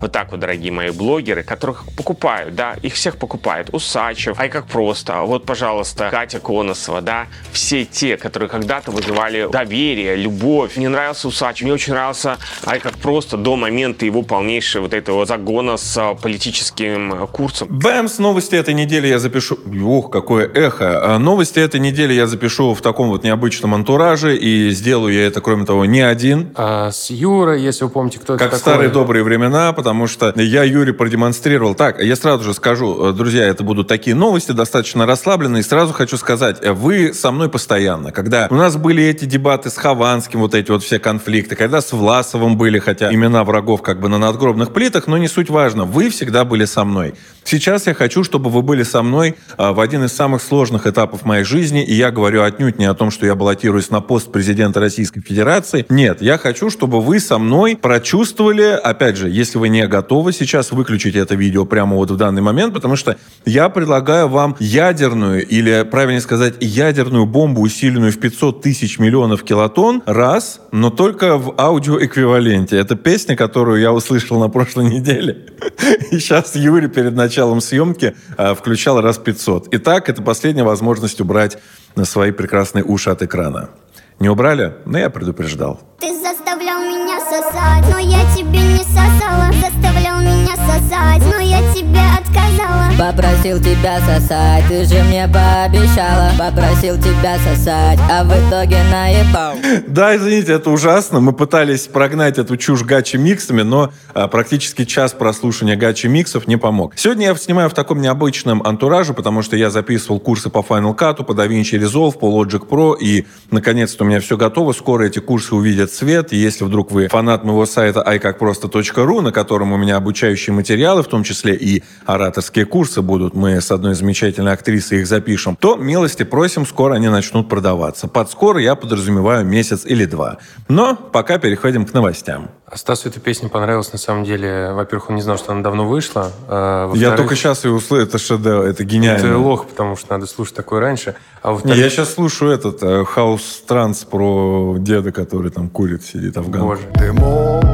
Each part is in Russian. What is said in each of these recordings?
Вот так вот, дорогие мои блогеры, которых покупают, да, их всех покупают. Усачев, ай как просто, вот, пожалуйста, Катя Коносова, да, все те, которые когда-то вызывали доверие, любовь. Мне нравился Усачев, мне очень нравился ай как просто до момента его полнейшего вот этого загона с а, политическим курсом. Бэмс, новости этой недели я запишу... Ох, какое эхо. А, новости этой недели я запишу в таком вот необычном антураже, и сделаю я это, кроме того, не один. А, с Юрой, если вы помните, кто как это в старые добрые времена, потому потому что я Юре продемонстрировал. Так, я сразу же скажу, э, друзья, это будут такие новости, достаточно расслабленные. И сразу хочу сказать, э, вы со мной постоянно. Когда у нас были эти дебаты с Хованским, вот эти вот все конфликты, когда с Власовым были, хотя имена врагов как бы на надгробных плитах, но не суть важно, вы всегда были со мной. Сейчас я хочу, чтобы вы были со мной э, в один из самых сложных этапов моей жизни, и я говорю отнюдь не о том, что я баллотируюсь на пост президента Российской Федерации. Нет, я хочу, чтобы вы со мной прочувствовали, опять же, если вы не не готовы сейчас выключить это видео прямо вот в данный момент, потому что я предлагаю вам ядерную, или, правильнее сказать, ядерную бомбу, усиленную в 500 тысяч миллионов килотонн, раз, но только в аудиоэквиваленте. Это песня, которую я услышал на прошлой неделе. И сейчас Юрий перед началом съемки а, включал раз 500. Итак, это последняя возможность убрать на свои прекрасные уши от экрана. Не убрали? Но я предупреждал. Ты заставлял меня сосать, но я тебе не сосала Заставлял меня сосать, я тебе отказала. Попросил тебя сосать, ты же мне пообещала. Попросил тебя сосать, а в итоге наебал. Да, извините, это ужасно. Мы пытались прогнать эту чушь гачи миксами Но а, практически час прослушивания гачи миксов не помог. Сегодня я снимаю в таком необычном антураже Потому что я записывал курсы по Final Cut, по DaVinci Resolve, по Logic Pro И, наконец-то, у меня все готово. Скоро эти курсы увидят свет. И если вдруг вы фанат моего сайта iCakProsto.ru На котором у меня обучающие материалы В том числе и ораторские курсы будут, мы с одной замечательной актрисой их запишем, то милости просим, скоро они начнут продаваться. Под скоро я подразумеваю месяц или два. Но пока переходим к новостям. Стасу эта песня понравилась, на самом деле. Во-первых, он не знал, что она давно вышла. А, я только сейчас ее услышал, это шедевр, это гениально. Это лох, потому что надо слушать такое раньше. А не, я сейчас слушаю этот хаус транс про деда, который там курит, сидит афган. Боже. Дымок,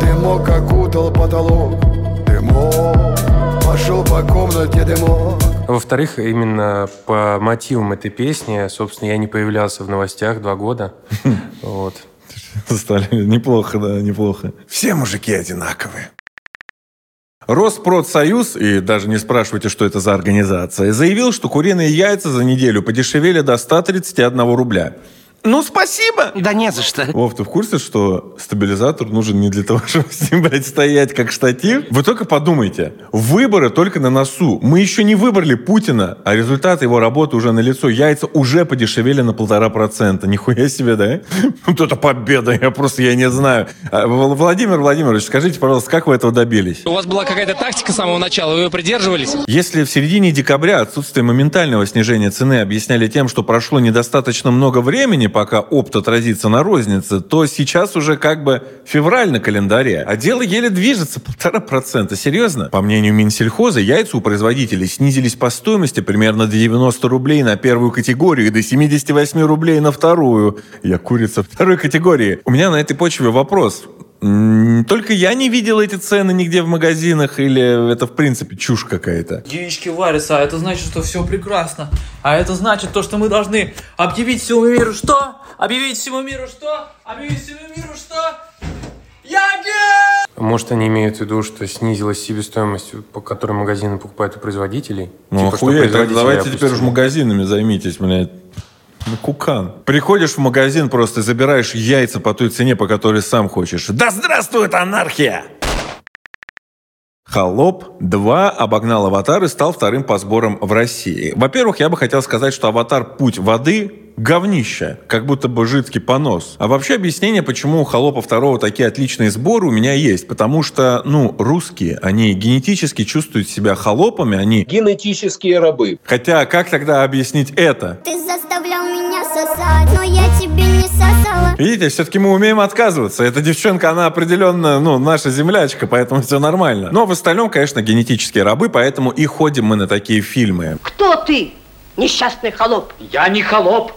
дымок окутал потолок, дымок пошел по комнате дымок. Во-вторых, именно по мотивам этой песни, собственно, я не появлялся в новостях два года. Вот. Стали неплохо, да, неплохо. Все мужики одинаковые. Роспродсоюз, и даже не спрашивайте, что это за организация, заявил, что куриные яйца за неделю подешевели до 131 рубля. Ну, спасибо! Да не за что. Вов, ты в курсе, что стабилизатор нужен не для того, чтобы с ним, блядь, стоять как штатив? Вы только подумайте. Выборы только на носу. Мы еще не выбрали Путина, а результаты его работы уже на лицо. Яйца уже подешевели на полтора процента. Нихуя себе, да? Вот это победа, я просто, я не знаю. А, Владимир Владимирович, скажите, пожалуйста, как вы этого добились? У вас была какая-то тактика с самого начала, вы ее придерживались? Если в середине декабря отсутствие моментального снижения цены объясняли тем, что прошло недостаточно много времени, пока опт отразится на рознице, то сейчас уже как бы февраль на календаре, а дело еле движется, полтора процента. Серьезно? По мнению Минсельхоза, яйца у производителей снизились по стоимости примерно до 90 рублей на первую категорию и до 78 рублей на вторую. Я курица второй категории. У меня на этой почве вопрос. Только я не видел эти цены нигде в магазинах, или это в принципе чушь какая-то? Яички варятся, а это значит, что все прекрасно. А это значит то, что мы должны объявить всему миру что? Объявить всему миру что? Объявить всему миру что? Я гей! Может, они имеют в виду, что снизилась себестоимость, по которой магазины покупают у производителей? Ну, типа, охуеть, давайте теперь уж магазинами займитесь, блядь. Ну, кукан. Приходишь в магазин, просто забираешь яйца по той цене, по которой сам хочешь. Да здравствует анархия! Холоп 2 обогнал «Аватар» и стал вторым по сборам в России. Во-первых, я бы хотел сказать, что «Аватар. Путь воды» говнище, как будто бы жидкий понос. А вообще объяснение, почему у «Холопа второго» такие отличные сборы у меня есть. Потому что, ну, русские, они генетически чувствуют себя холопами, они... Генетические рабы. Хотя, как тогда объяснить это? Ты заставлял меня сосать, но я тебе не сосала. Видите, все-таки мы умеем отказываться. Эта девчонка, она определенно, ну, наша землячка, поэтому все нормально. Но в остальном, конечно, генетические рабы, поэтому и ходим мы на такие фильмы. Кто ты, несчастный холоп? Я не холоп.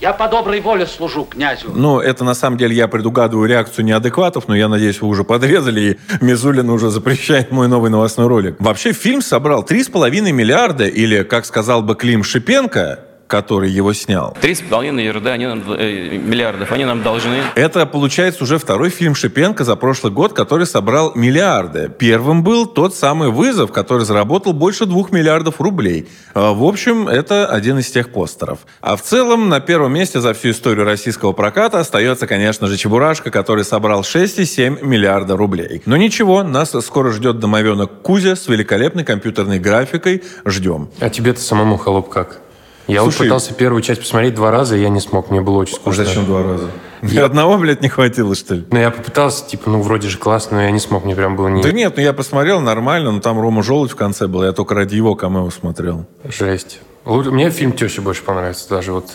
Я по доброй воле служу князю. Ну, это на самом деле я предугадываю реакцию неадекватов, но я надеюсь, вы уже подрезали, и Мизулин уже запрещает мой новый новостной ролик. Вообще, фильм собрал 3,5 миллиарда, или, как сказал бы Клим Шипенко, который его снял. Три с половиной ерда, они нам, э, миллиардов, они нам должны. Это, получается, уже второй фильм Шипенко за прошлый год, который собрал миллиарды. Первым был тот самый «Вызов», который заработал больше двух миллиардов рублей. А, В общем, это один из тех постеров. А в целом, на первом месте за всю историю российского проката остается, конечно же, «Чебурашка», который собрал 6,7 миллиарда рублей. Но ничего, нас скоро ждет домовенок Кузя с великолепной компьютерной графикой. Ждем. А тебе-то самому, холоп, как? Я вот Слушай- пытался первую часть посмотреть два раза, и я не смог, мне было очень скучно. Зачем два раза? Ни одного, блядь, не хватило, что ли? Ну, я попытался, типа, ну, вроде же классно, но я не смог, мне прям было не... Да нет, ну я посмотрел нормально, но там Рома Желудь в конце был, я только ради его камео смотрел. Жесть. Мне фильм «Теща» больше понравится. Даже вот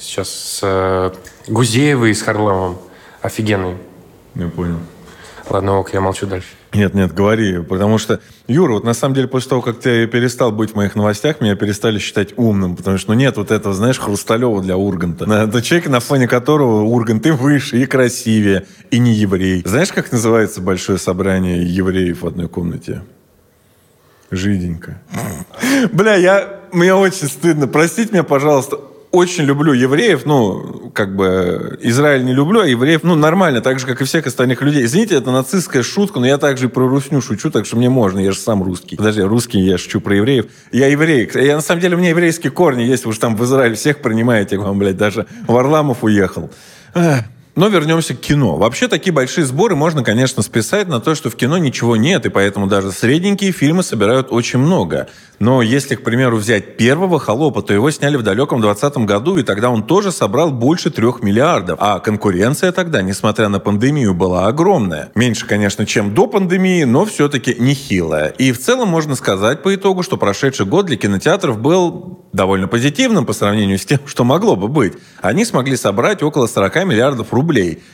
сейчас с э, Гузеевой и с Харламовым. Офигенный. Я понял. Ладно, ок, я молчу дальше. Нет, нет, говори, потому что, Юра, вот на самом деле после того, как ты перестал быть в моих новостях, меня перестали считать умным, потому что ну, нет вот этого, знаешь, Хрусталева для Урганта. Это человек, на фоне которого Ургант и выше, и красивее, и не еврей. Знаешь, как называется большое собрание евреев в одной комнате? Жиденько. Бля, я... Мне очень стыдно. Простите меня, пожалуйста. Очень люблю евреев, ну, как бы, Израиль не люблю, а евреев, ну, нормально, так же, как и всех остальных людей. Извините, это нацистская шутка, но я также и про русню шучу, так что мне можно, я же сам русский. Подожди, русский, я шучу про евреев. Я еврей. Я, на самом деле, у меня еврейские корни есть, вы же там в Израиле всех принимаете, вам, блядь, даже Варламов уехал. Эх. Но вернемся к кино. Вообще такие большие сборы можно, конечно, списать на то, что в кино ничего нет, и поэтому даже средненькие фильмы собирают очень много. Но если, к примеру, взять первого «Холопа», то его сняли в далеком 20 году, и тогда он тоже собрал больше трех миллиардов. А конкуренция тогда, несмотря на пандемию, была огромная. Меньше, конечно, чем до пандемии, но все-таки нехилая. И в целом можно сказать по итогу, что прошедший год для кинотеатров был довольно позитивным по сравнению с тем, что могло бы быть. Они смогли собрать около 40 миллиардов рублей.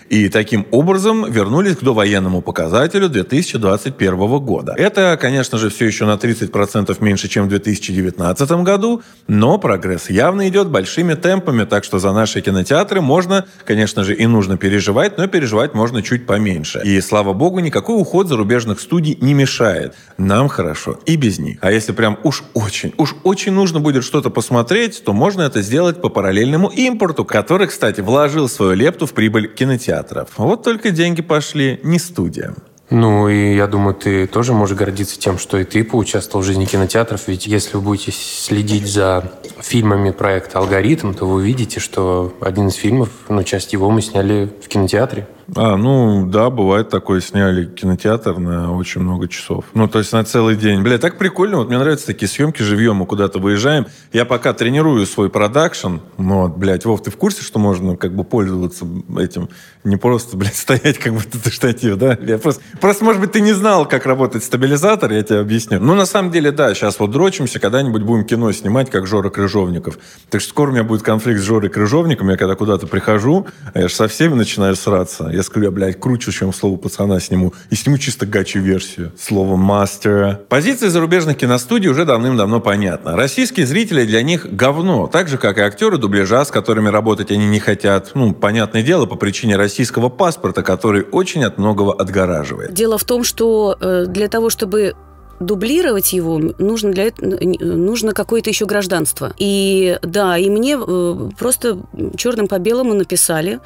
И таким образом вернулись к довоенному показателю 2021 года. Это, конечно же, все еще на 30% меньше, чем в 2019 году, но прогресс явно идет большими темпами, так что за наши кинотеатры можно, конечно же, и нужно переживать, но переживать можно чуть поменьше. И, слава богу, никакой уход зарубежных студий не мешает. Нам хорошо и без них. А если прям уж очень, уж очень нужно будет что-то посмотреть, то можно это сделать по параллельному импорту, который, кстати, вложил свою лепту в прибыль кинотеатров. Вот только деньги пошли не студиям. Ну, и я думаю, ты тоже можешь гордиться тем, что и ты поучаствовал в жизни кинотеатров. Ведь если вы будете следить за фильмами проекта «Алгоритм», то вы увидите, что один из фильмов, ну, часть его мы сняли в кинотеатре. А, ну, да, бывает такое, сняли кинотеатр на очень много часов. Ну, то есть на целый день. Бля, так прикольно, вот мне нравятся такие съемки, живьем, мы куда-то выезжаем. Я пока тренирую свой продакшн, ну, вот, блядь, Вов, ты в курсе, что можно как бы пользоваться этим? Не просто, блядь, стоять как будто ты штатив, да? Я просто, просто, может быть, ты не знал, как работает стабилизатор, я тебе объясню. Ну, на самом деле, да, сейчас вот дрочимся, когда-нибудь будем кино снимать, как Жора Крыжовников. Так что скоро у меня будет конфликт с Жорой Крыжовником, я когда куда-то прихожу, я же со всеми начинаю сраться. Я скажу, я, блядь, круче, чем слово пацана сниму. И сниму чисто гачи-версию. Слово мастера. Позиции зарубежных киностудий уже давным-давно понятна. Российские зрители для них говно. Так же, как и актеры дубляжа, с которыми работать они не хотят. Ну, понятное дело, по причине российского паспорта, который очень от многого отгораживает. Дело в том, что э, для того, чтобы дублировать его, нужно для нужно какое-то еще гражданство. И да, и мне э, просто черным по белому написали,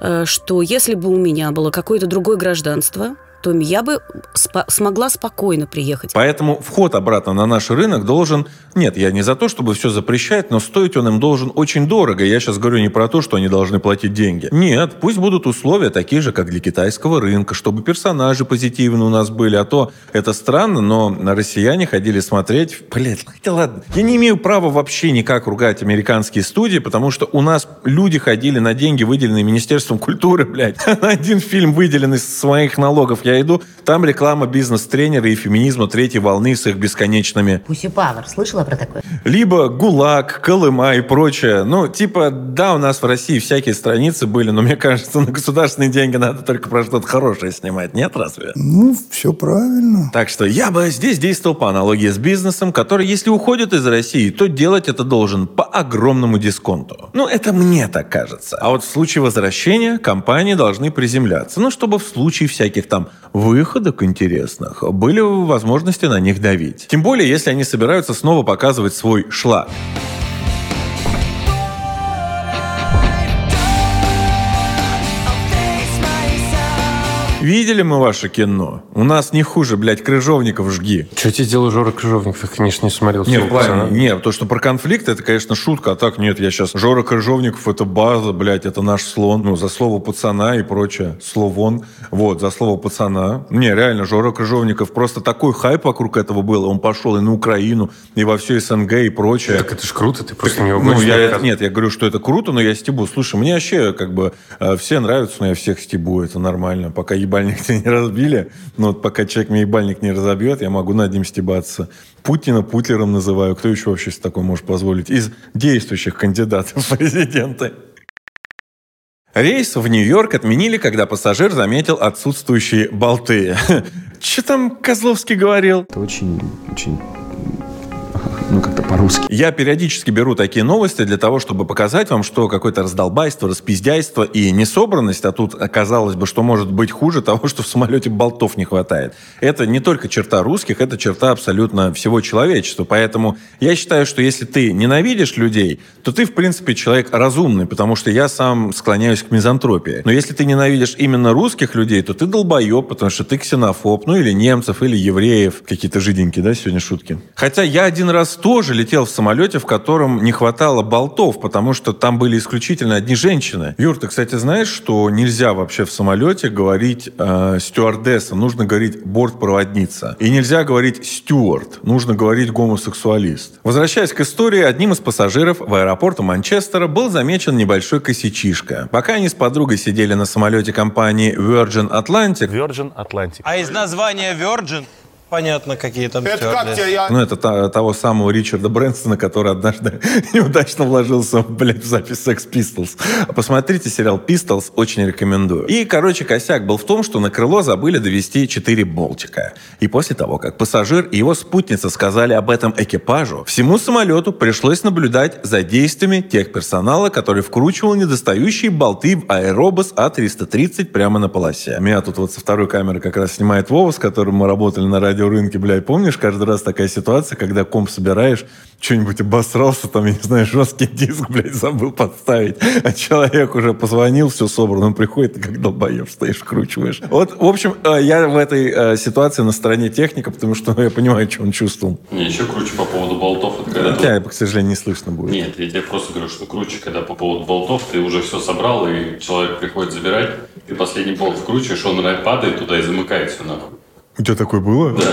э, что если бы у меня было какое-то другое гражданство, то я бы спо- смогла спокойно приехать. Поэтому вход обратно на наш рынок должен... Нет, я не за то, чтобы все запрещать, но стоить он им должен очень дорого. Я сейчас говорю не про то, что они должны платить деньги. Нет, пусть будут условия такие же, как для китайского рынка, чтобы персонажи позитивные у нас были. А то это странно, но россияне ходили смотреть... Блядь, хотя ладно. Я не имею права вообще никак ругать американские студии, потому что у нас люди ходили на деньги, выделенные Министерством культуры, блядь. На один фильм выделенный из своих налогов я иду, там реклама бизнес-тренера и феминизма третьей волны с их бесконечными Пуси Павер, слышала про такое? либо ГУЛАГ, Колыма и прочее. Ну, типа, да, у нас в России всякие страницы были, но мне кажется, на государственные деньги надо только про что-то хорошее снимать, нет разве? Ну, все правильно. Так что я бы здесь действовал по аналогии с бизнесом, который, если уходит из России, то делать это должен по огромному дисконту. Ну, это мне так кажется. А вот в случае возвращения компании должны приземляться. Ну, чтобы в случае всяких там выходок интересных были возможности на них давить. Тем более, если они собираются снова показывать свой шлак. Видели мы ваше кино? У нас не хуже, блядь, крыжовников жги. Что тебе сделал Жора Крыжовников? Я, конечно, не смотрел. Не, «Всего в плане, пацана». не, то, что про конфликт, это, конечно, шутка, а так нет, я сейчас... Жора Крыжовников, это база, блядь, это наш слон, ну, за слово пацана и прочее, словон, вот, за слово пацана. Не, реально, Жора Крыжовников, просто такой хайп вокруг этого был, он пошел и на Украину, и во все СНГ и прочее. Так это ж круто, ты просто не Ну, угодишь. я, мне это- кажется. нет, я говорю, что это круто, но я стебу. Слушай, мне вообще, как бы, э, все нравятся, но я всех стебу, это нормально. Пока ебальник тебя не разбили, но вот пока человек мне ебальник не разобьет, я могу над ним стебаться. Путина Путлером называю. Кто еще вообще себе такое может позволить? Из действующих кандидатов в президенты. Рейс в Нью-Йорк отменили, когда пассажир заметил отсутствующие болты. Че там Козловский говорил? Это очень, очень, ну, как-то по-русски. Я периодически беру такие новости для того, чтобы показать вам, что какое-то раздолбайство, распиздяйство и несобранность, а тут оказалось бы, что может быть хуже того, что в самолете болтов не хватает. Это не только черта русских, это черта абсолютно всего человечества. Поэтому я считаю, что если ты ненавидишь людей, то ты, в принципе, человек разумный, потому что я сам склоняюсь к мизантропии. Но если ты ненавидишь именно русских людей, то ты долбоеб, потому что ты ксенофоб, ну или немцев, или евреев. Какие-то жиденькие, да, сегодня шутки? Хотя я один раз тоже летел в самолете, в котором не хватало болтов, потому что там были исключительно одни женщины. Юр, ты, кстати, знаешь, что нельзя вообще в самолете говорить э, стюардесса, нужно говорить бортпроводница. И нельзя говорить стюард, нужно говорить гомосексуалист. Возвращаясь к истории, одним из пассажиров в аэропорту Манчестера был замечен небольшой косячишка. Пока они с подругой сидели на самолете компании Virgin Atlantic, Virgin Atlantic. А из названия Virgin понятно, какие там стюардессы. Ну, это та- того самого Ричарда Брэнстона, который однажды неудачно вложился, блядь, в запись Sex Pistols. Посмотрите сериал Pistols, очень рекомендую. И, короче, косяк был в том, что на крыло забыли довести 4 болтика. И после того, как пассажир и его спутница сказали об этом экипажу, всему самолету пришлось наблюдать за действиями тех персонала, который вкручивал недостающие болты в аэробус А330 прямо на полосе. Меня тут вот со второй камеры как раз снимает Вова, с которым мы работали на радиорынке, блядь. Помнишь, каждый раз такая ситуация, когда комп собираешь, что-нибудь обосрался, там, я не знаю, жесткий диск, блядь, забыл подставить. А человек уже позвонил, все собрано, он приходит, ты как долбоеб стоишь, вкручиваешь. Вот, в общем, э, я в этой э, ситуации на стороне техника, потому что ну, я понимаю, что он чувствовал. Не, еще круче по поводу болтов. Это когда ты- Тебя, к сожалению, не слышно будет. Нет, я тебе просто говорю, что круче, когда по поводу болтов ты уже все собрал, и человек приходит забирать, ты последний болт вкручиваешь, он падает туда и замыкает все нахуй. У тебя такое было? Да.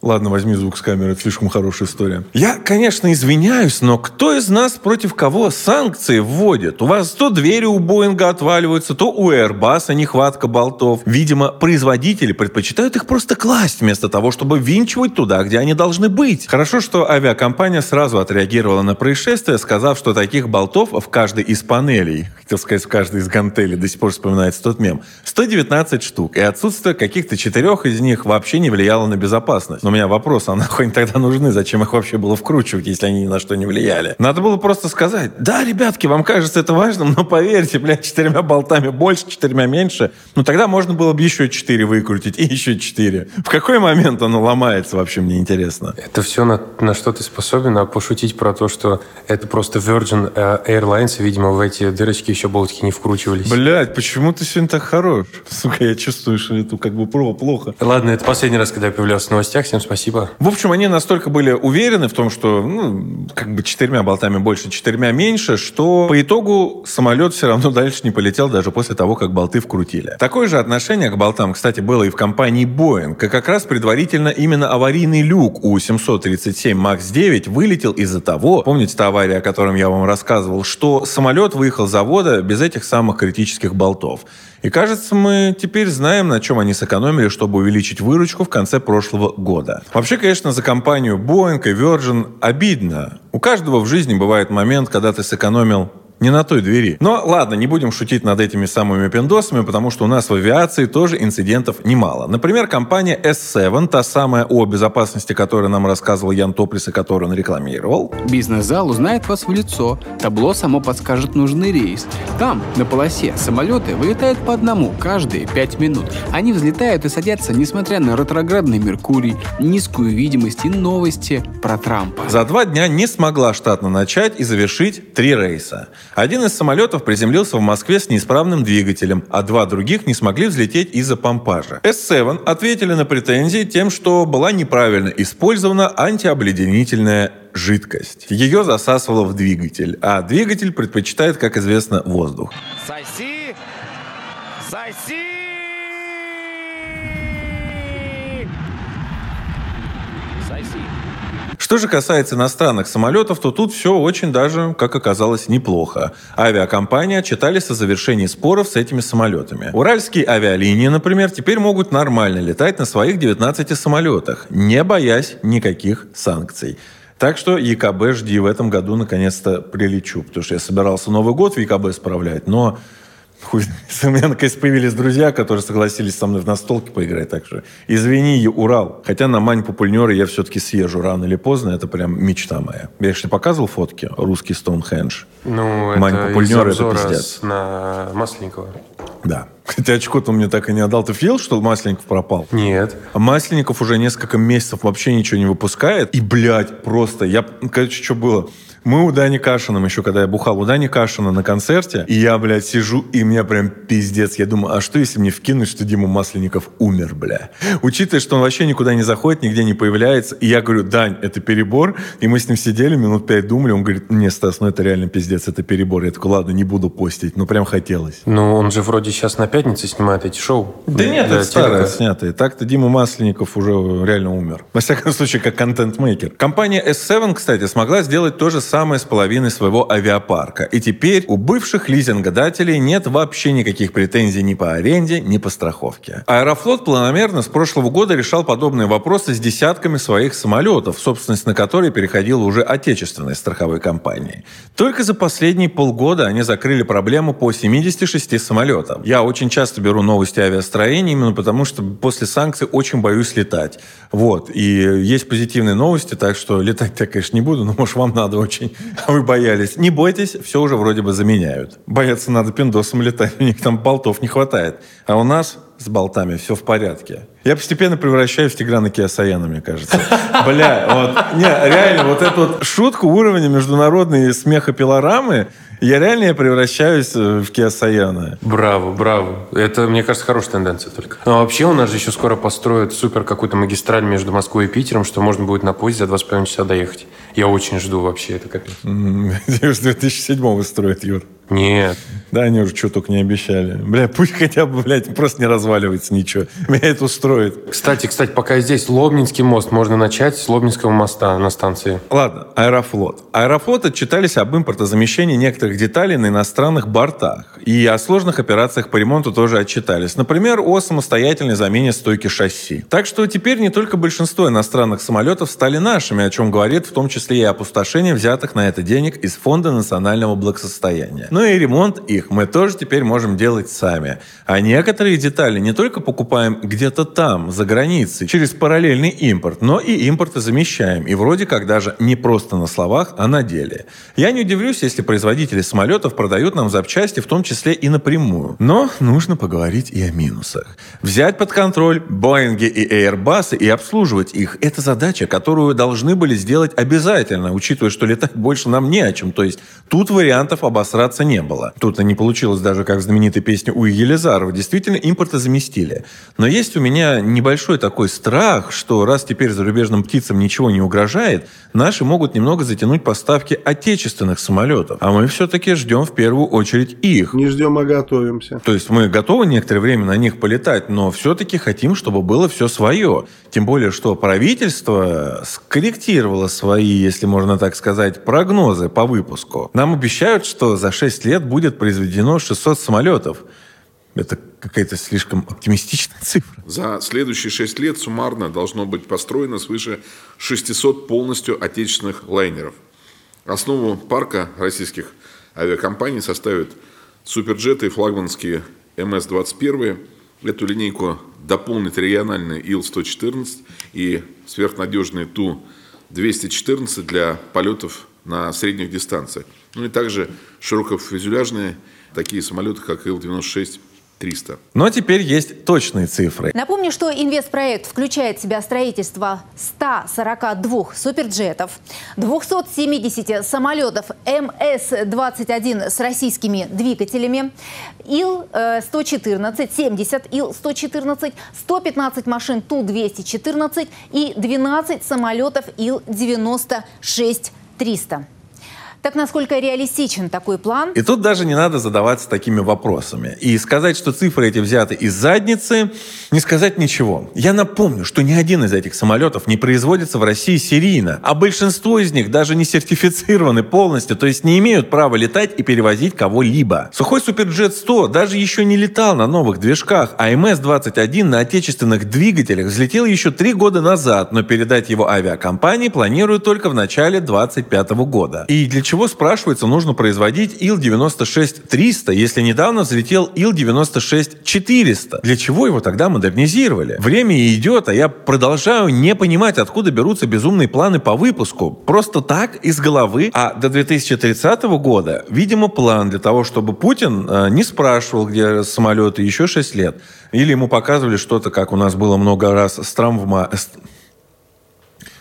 Ладно, возьми звук с камеры, это слишком хорошая история. Я, конечно, извиняюсь, но кто из нас против кого санкции вводит? У вас то двери у Боинга отваливаются, то у Airbus нехватка болтов. Видимо, производители предпочитают их просто класть, вместо того, чтобы винчивать туда, где они должны быть. Хорошо, что авиакомпания сразу отреагировала на происшествие, сказав, что таких болтов в каждой из панелей, хотел сказать, в каждой из гантелей, до сих пор вспоминается тот мем, 119 штук, и отсутствие каких-то четырех из них вообще не влияло на безопасность. Но у меня вопрос, а нахуй они тогда нужны? Зачем их вообще было вкручивать, если они ни на что не влияли? Надо было просто сказать, да, ребятки, вам кажется это важным, но поверьте, блядь, четырьмя болтами больше, четырьмя меньше, ну тогда можно было бы еще четыре выкрутить и еще четыре. В какой момент оно ломается, вообще мне интересно. Это все на, на что ты способен, а пошутить про то, что это просто Virgin э, Airlines, видимо, в эти дырочки еще болтики не вкручивались. Блядь, почему ты сегодня так хорош? Сука, я чувствую, что это как бы про- плохо. Ладно, это последний раз, когда я появлялся в новостях. Всем спасибо. В общем, они настолько были уверены в том, что ну, как бы четырьмя болтами больше, четырьмя меньше, что по итогу самолет все равно дальше не полетел даже после того, как болты вкрутили. Такое же отношение к болтам, кстати, было и в компании Boeing. И как раз предварительно именно аварийный люк у 737 MAX 9 вылетел из-за того, помните та авария, о котором я вам рассказывал, что самолет выехал с завода без этих самых критических болтов. И кажется, мы теперь знаем, на чем они сэкономили, чтобы увеличить выручку в конце прошлого года. Вообще, конечно, за компанию Boeing и Virgin обидно. У каждого в жизни бывает момент, когда ты сэкономил не на той двери. Но ладно, не будем шутить над этими самыми пиндосами, потому что у нас в авиации тоже инцидентов немало. Например, компания S7, та самая о безопасности, которую нам рассказывал Ян Топлис и которую он рекламировал. Бизнес-зал узнает вас в лицо. Табло само подскажет нужный рейс. Там, на полосе, самолеты вылетают по одному каждые пять минут. Они взлетают и садятся, несмотря на ретроградный Меркурий, низкую видимость и новости про Трампа. За два дня не смогла штатно начать и завершить три рейса. Один из самолетов приземлился в Москве с неисправным двигателем, а два других не смогли взлететь из-за помпажа. S7 ответили на претензии тем, что была неправильно использована антиобледенительная жидкость. Ее засасывало в двигатель, а двигатель предпочитает, как известно, воздух. Соси! Соси! Что же касается иностранных самолетов, то тут все очень даже, как оказалось, неплохо. Авиакомпании отчитались о завершении споров с этими самолетами. Уральские авиалинии, например, теперь могут нормально летать на своих 19 самолетах, не боясь никаких санкций. Так что ЕКБ жди в этом году наконец-то прилечу, потому что я собирался Новый год в ЕКБ справлять, но Хуй, у меня наконец появились друзья, которые согласились со мной в настолке поиграть, так что извини, Урал. Хотя на Мань Попульнеры я все-таки съезжу рано или поздно, это прям мечта моя. Я тебе показывал фотки, русский Стоунхендж. Ну, Мань из это пиздец. на Масленникова. Да. Хотя очко-то мне так и не отдал. Ты видел, что Масленников пропал? Нет. А Масленников уже несколько месяцев вообще ничего не выпускает. И, блядь, просто... Я, короче, что было? Мы у Дани Кашином еще, когда я бухал у Дани Кашина на концерте, и я, блядь, сижу, и меня прям пиздец. Я думаю, а что, если мне вкинуть, что Дима Масленников умер, бля? Учитывая, что он вообще никуда не заходит, нигде не появляется, и я говорю, Дань, это перебор. И мы с ним сидели, минут пять думали, он говорит, не, Стас, ну это реально пиздец, это перебор. Я такой, ладно, не буду постить. Ну прям хотелось. Ну, он же вроде сейчас на пятнице снимает эти шоу. Да нет, Для это старое, снятое. Так-то Дима Масленников уже реально умер. Во всяком случае, как контент-мейкер. Компания S7, кстати, смогла сделать то же самое с половиной своего авиапарка. И теперь у бывших лизингодателей нет вообще никаких претензий ни по аренде, ни по страховке. Аэрофлот планомерно с прошлого года решал подобные вопросы с десятками своих самолетов, собственность на которые переходила уже отечественной страховой компании. Только за последние полгода они закрыли проблему по 76 самолетам. Я очень часто беру новости авиастроения именно потому, что после санкций очень боюсь летать. Вот. И есть позитивные новости, так что летать я, конечно, не буду, но, может, вам надо очень, а вы боялись. Не бойтесь, все уже вроде бы заменяют. Бояться надо пиндосом летать, у них там болтов не хватает. А у нас с болтами все в порядке. Я постепенно превращаюсь в Тиграна Киасаяна, мне кажется. Бля, вот, не, реально, вот эту вот шутку уровня международной смеха пилорамы, я реально я превращаюсь э, в Киасаяна. Браво, браво. Это, мне кажется, хорошая тенденция только. Ну, а вообще у нас же еще скоро построят супер какую-то магистраль между Москвой и Питером, что можно будет на поезде за 2,5 часа доехать. Я очень жду вообще, это капец. С 2007 строят, Юр. Нет. Да, они уже что только не обещали. Бля, пусть хотя бы, блядь, просто не разваливается ничего. Меня это устроит. Кстати, кстати, пока здесь, Лобнинский мост можно начать с Лобнинского моста на станции. Ладно, Аэрофлот. Аэрофлот отчитались об импортозамещении некоторых деталей на иностранных бортах. И о сложных операциях по ремонту тоже отчитались. Например, о самостоятельной замене стойки шасси. Так что теперь не только большинство иностранных самолетов стали нашими, о чем говорит в том числе и опустошение взятых на это денег из Фонда национального благосостояния. Ну и ремонт их мы тоже теперь можем делать сами. А некоторые детали не только покупаем где-то там, за границей, через параллельный импорт, но и импорты замещаем. И вроде как даже не просто на словах, а на деле. Я не удивлюсь, если производители самолетов продают нам запчасти, в том числе и напрямую. Но нужно поговорить и о минусах. Взять под контроль Боинги и Airbus и обслуживать их – это задача, которую должны были сделать обязательно, учитывая, что летать больше нам не о чем. То есть тут вариантов обосраться не было. Тут и не получилось даже, как в знаменитой песне у Елизарова. Действительно, импорта заместили. Но есть у меня небольшой такой страх, что раз теперь зарубежным птицам ничего не угрожает, наши могут немного затянуть поставки отечественных самолетов. А мы все-таки ждем в первую очередь их. Не ждем, а готовимся. То есть мы готовы некоторое время на них полетать, но все-таки хотим, чтобы было все свое. Тем более, что правительство скорректировало свои, если можно так сказать, прогнозы по выпуску. Нам обещают, что за 6 лет будет произведено 600 самолетов. Это какая-то слишком оптимистичная цифра. За следующие шесть лет суммарно должно быть построено свыше 600 полностью отечественных лайнеров. Основу парка российских авиакомпаний составят суперджеты и флагманские МС-21. Эту линейку дополнит региональный Ил-114 и сверхнадежный Ту-214 для полетов на средних дистанциях. Ну и также широкофюзеляжные такие самолеты, как Ил-96 300. Но теперь есть точные цифры. Напомню, что инвестпроект включает в себя строительство 142 суперджетов, 270 самолетов МС-21 с российскими двигателями, Ил-114, 70 Ил-114, 115 машин Ту-214 и 12 самолетов Ил-96-300. Так насколько реалистичен такой план? И тут даже не надо задаваться такими вопросами. И сказать, что цифры эти взяты из задницы, не сказать ничего. Я напомню, что ни один из этих самолетов не производится в России серийно, а большинство из них даже не сертифицированы полностью, то есть не имеют права летать и перевозить кого-либо. Сухой Суперджет 100 даже еще не летал на новых движках, а МС-21 на отечественных двигателях взлетел еще три года назад, но передать его авиакомпании планируют только в начале 2025 года. И для чего, спрашивается, нужно производить Ил-96-300, если недавно взлетел Ил-96-400? Для чего его тогда модернизировали? Время идет, а я продолжаю не понимать, откуда берутся безумные планы по выпуску. Просто так, из головы. А до 2030 года, видимо, план для того, чтобы Путин э, не спрашивал, где самолеты еще 6 лет. Или ему показывали что-то, как у нас было много раз с травма...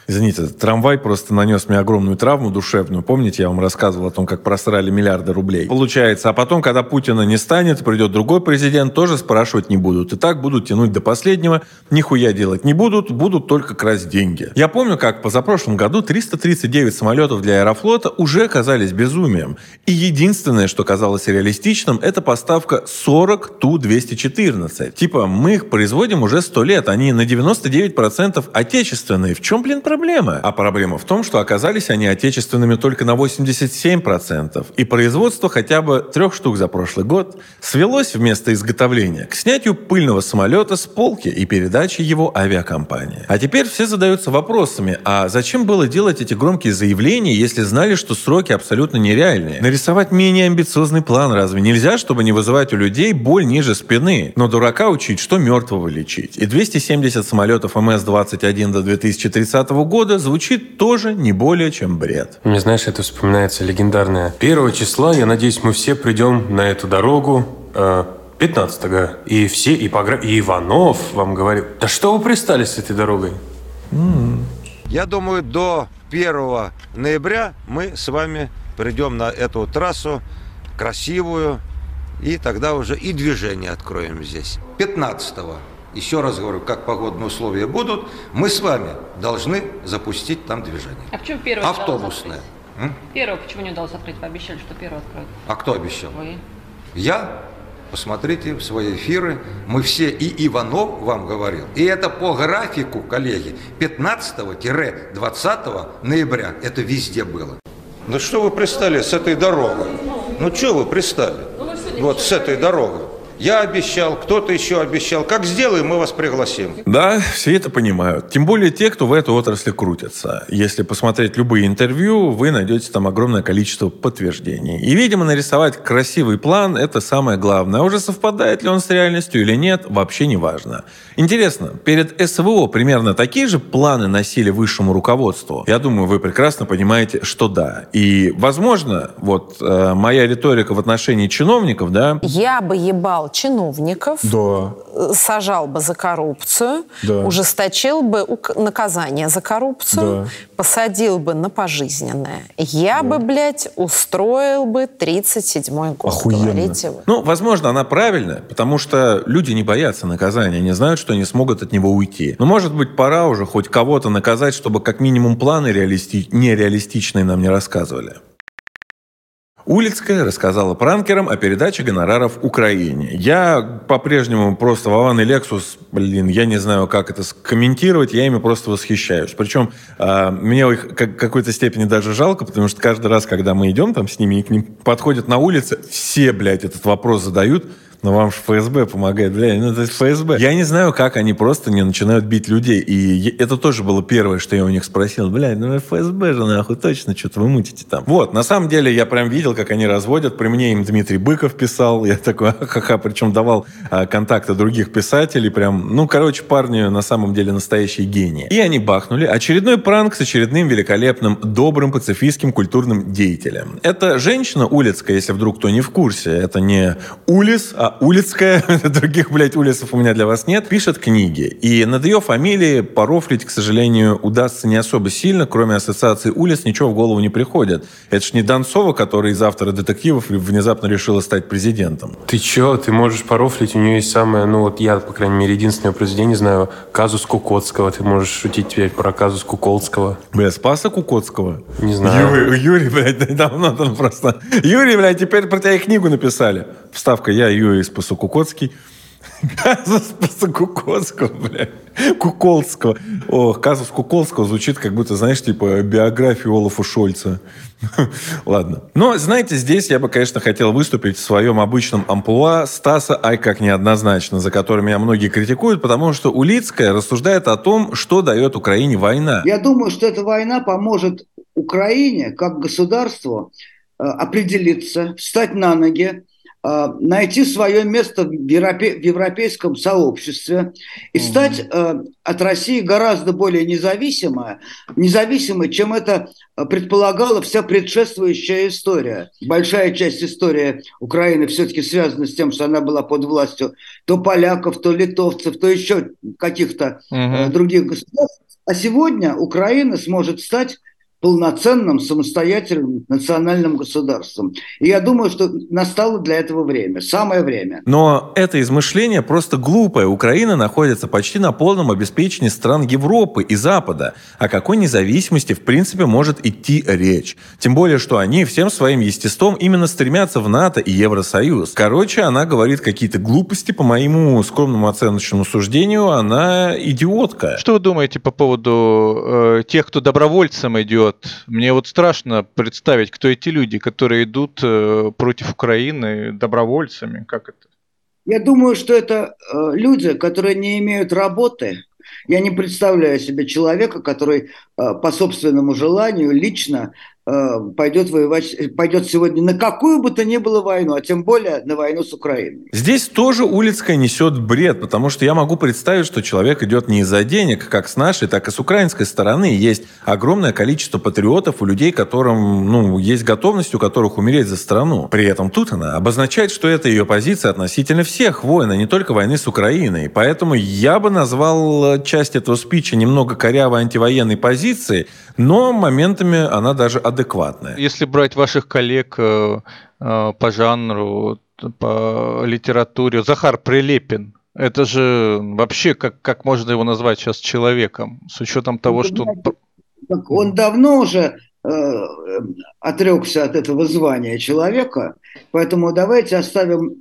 Извините, трамвай просто нанес мне огромную травму душевную. Помните, я вам рассказывал о том, как просрали миллиарды рублей? Получается. А потом, когда Путина не станет, придет другой президент, тоже спрашивать не будут. И так будут тянуть до последнего. Нихуя делать не будут, будут только красть деньги. Я помню, как позапрошлом году 339 самолетов для Аэрофлота уже казались безумием. И единственное, что казалось реалистичным, это поставка 40 Ту-214. Типа, мы их производим уже 100 лет, они на 99% отечественные. В чем, блин, проблема? А проблема в том, что оказались они отечественными только на 87%. И производство хотя бы трех штук за прошлый год свелось вместо изготовления к снятию пыльного самолета с полки и передаче его авиакомпании. А теперь все задаются вопросами, а зачем было делать эти громкие заявления, если знали, что сроки абсолютно нереальные? Нарисовать менее амбициозный план разве нельзя, чтобы не вызывать у людей боль ниже спины? Но дурака учить, что мертвого лечить. И 270 самолетов МС-21 до 2030 года звучит тоже не более чем бред. Мне, знаешь, это вспоминается легендарное. Первого числа, я надеюсь, мы все придем на эту дорогу. Э, 15-го. И все, и, погра... и Иванов вам говорит, да что вы пристали с этой дорогой? Я думаю, до 1 ноября мы с вами придем на эту трассу красивую, и тогда уже и движение откроем здесь. 15-го, еще раз говорю, как погодные условия будут, мы с вами должны запустить там движение. А почему первое Автобусное. Первое почему не удалось открыть? Вы обещали, что первое откроют. А кто обещал? Вы. Я? Посмотрите в свои эфиры. Мы все, и Иванов вам говорил. И это по графику, коллеги, 15-20 ноября. Это везде было. Ну что вы пристали с этой дорогой? Ну что вы пристали? Вот с этой дорогой. Я обещал, кто-то еще обещал. Как сделаем, мы вас пригласим. Да, все это понимают. Тем более те, кто в этой отрасли крутятся. Если посмотреть любые интервью, вы найдете там огромное количество подтверждений. И, видимо, нарисовать красивый план – это самое главное. А уже совпадает ли он с реальностью или нет, вообще не важно. Интересно, перед СВО примерно такие же планы носили высшему руководству? Я думаю, вы прекрасно понимаете, что да. И, возможно, вот э, моя риторика в отношении чиновников, да, Я бы ебал чиновников, да, сажал бы за коррупцию, Да. ужесточил бы наказание за коррупцию, Да. посадил бы на пожизненное. Я бы, блядь, устроил бы 37-й год. Говорите вы. Ну, возможно, она правильная, потому что люди не боятся наказания, не знают, что они смогут от него уйти. Но, может быть, пора уже хоть кого-то наказать, чтобы как минимум планы реалисти... нереалистичные нам не рассказывали. Улицкая рассказала пранкерам о передаче гонораров Украине. Я по-прежнему просто Вован и Лексус, блин, я не знаю, как это комментировать, я ими просто восхищаюсь. Причем а, мне их как, какой-то степени даже жалко, потому что каждый раз, когда мы идем там с ними и к ним подходят на улице, все, блядь, этот вопрос задают. Ну, вам же ФСБ помогает. Бля, ну, это ФСБ. Я не знаю, как они просто не начинают бить людей. И это тоже было первое, что я у них спросил. Бля, ну ФСБ же нахуй точно что-то вы мутите там. Вот, на самом деле я прям видел, как они разводят. При мне им Дмитрий Быков писал. Я такой, ха-ха, причем давал а, контакты других писателей. Прям, ну, короче, парни на самом деле настоящие гении. И они бахнули очередной пранк с очередным великолепным, добрым, пацифистским, культурным деятелем. Это женщина Улицкая, если вдруг кто не в курсе. Это не Улис, а Улицкая. Других, блядь, Улисов у меня для вас нет. Пишет книги. И над ее фамилией порофлить, к сожалению, удастся не особо сильно. Кроме ассоциации Улис ничего в голову не приходит. Это ж не Донцова, который из автора детективов внезапно решила стать президентом. Ты чё, ты можешь порофлить, у нее есть самое, ну вот я, по крайней мере, единственное произведение знаю, казус Кукотского, ты можешь шутить теперь про казус Куколского. Бля, Спаса Кукотского? Не знаю. Юрий, Юрий, блядь, давно там просто... Юрий, блядь, теперь про тебя и книгу написали. Вставка «Я Юрий Спасу-Кукотский». Казус Спасу-Кукотского, блядь. Куколского. О, казус Куколского звучит как будто, знаешь, типа биографию Олафа Шольца. Ладно. Но, знаете, здесь я бы, конечно, хотел выступить в своем обычном амплуа Стаса ай как неоднозначно, за которым меня многие критикуют, потому что Улицкая рассуждает о том, что дает Украине война. Я думаю, что эта война поможет Украине как государству э, определиться, встать на ноги, найти свое место в, европе- в европейском сообществе и стать э, от России гораздо более независимой, независимой, чем это э, предполагала вся предшествующая история. Большая часть истории Украины все-таки связана с тем, что она была под властью то поляков, то литовцев, то еще каких-то э, других государств. А сегодня Украина сможет стать полноценным самостоятельным национальным государством. И я думаю, что настало для этого время, самое время. Но это измышление просто глупое. Украина находится почти на полном обеспечении стран Европы и Запада. О какой независимости, в принципе, может идти речь? Тем более, что они всем своим естеством именно стремятся в НАТО и Евросоюз. Короче, она говорит какие-то глупости, по моему скромному оценочному суждению, она идиотка. Что вы думаете по поводу э, тех, кто добровольцем идет? Мне вот страшно представить, кто эти люди, которые идут э, против Украины добровольцами. Как это? Я думаю, что это э, люди, которые не имеют работы. Я не представляю себе человека, который э, по собственному желанию лично пойдет воевать, пойдет сегодня на какую бы то ни было войну, а тем более на войну с Украиной. Здесь тоже Улицкая несет бред, потому что я могу представить, что человек идет не из-за денег, как с нашей, так и с украинской стороны. Есть огромное количество патриотов у людей, которым ну, есть готовность, у которых умереть за страну. При этом тут она обозначает, что это ее позиция относительно всех войн, а не только войны с Украиной. Поэтому я бы назвал часть этого спича немного корявой антивоенной позицией, но моментами она даже адекватная. Если брать ваших коллег э, э, по жанру, по литературе, Захар Прилепин, это же вообще, как, как можно его назвать сейчас человеком, с учетом того, что... Так он давно уже э, отрекся от этого звания человека, поэтому давайте оставим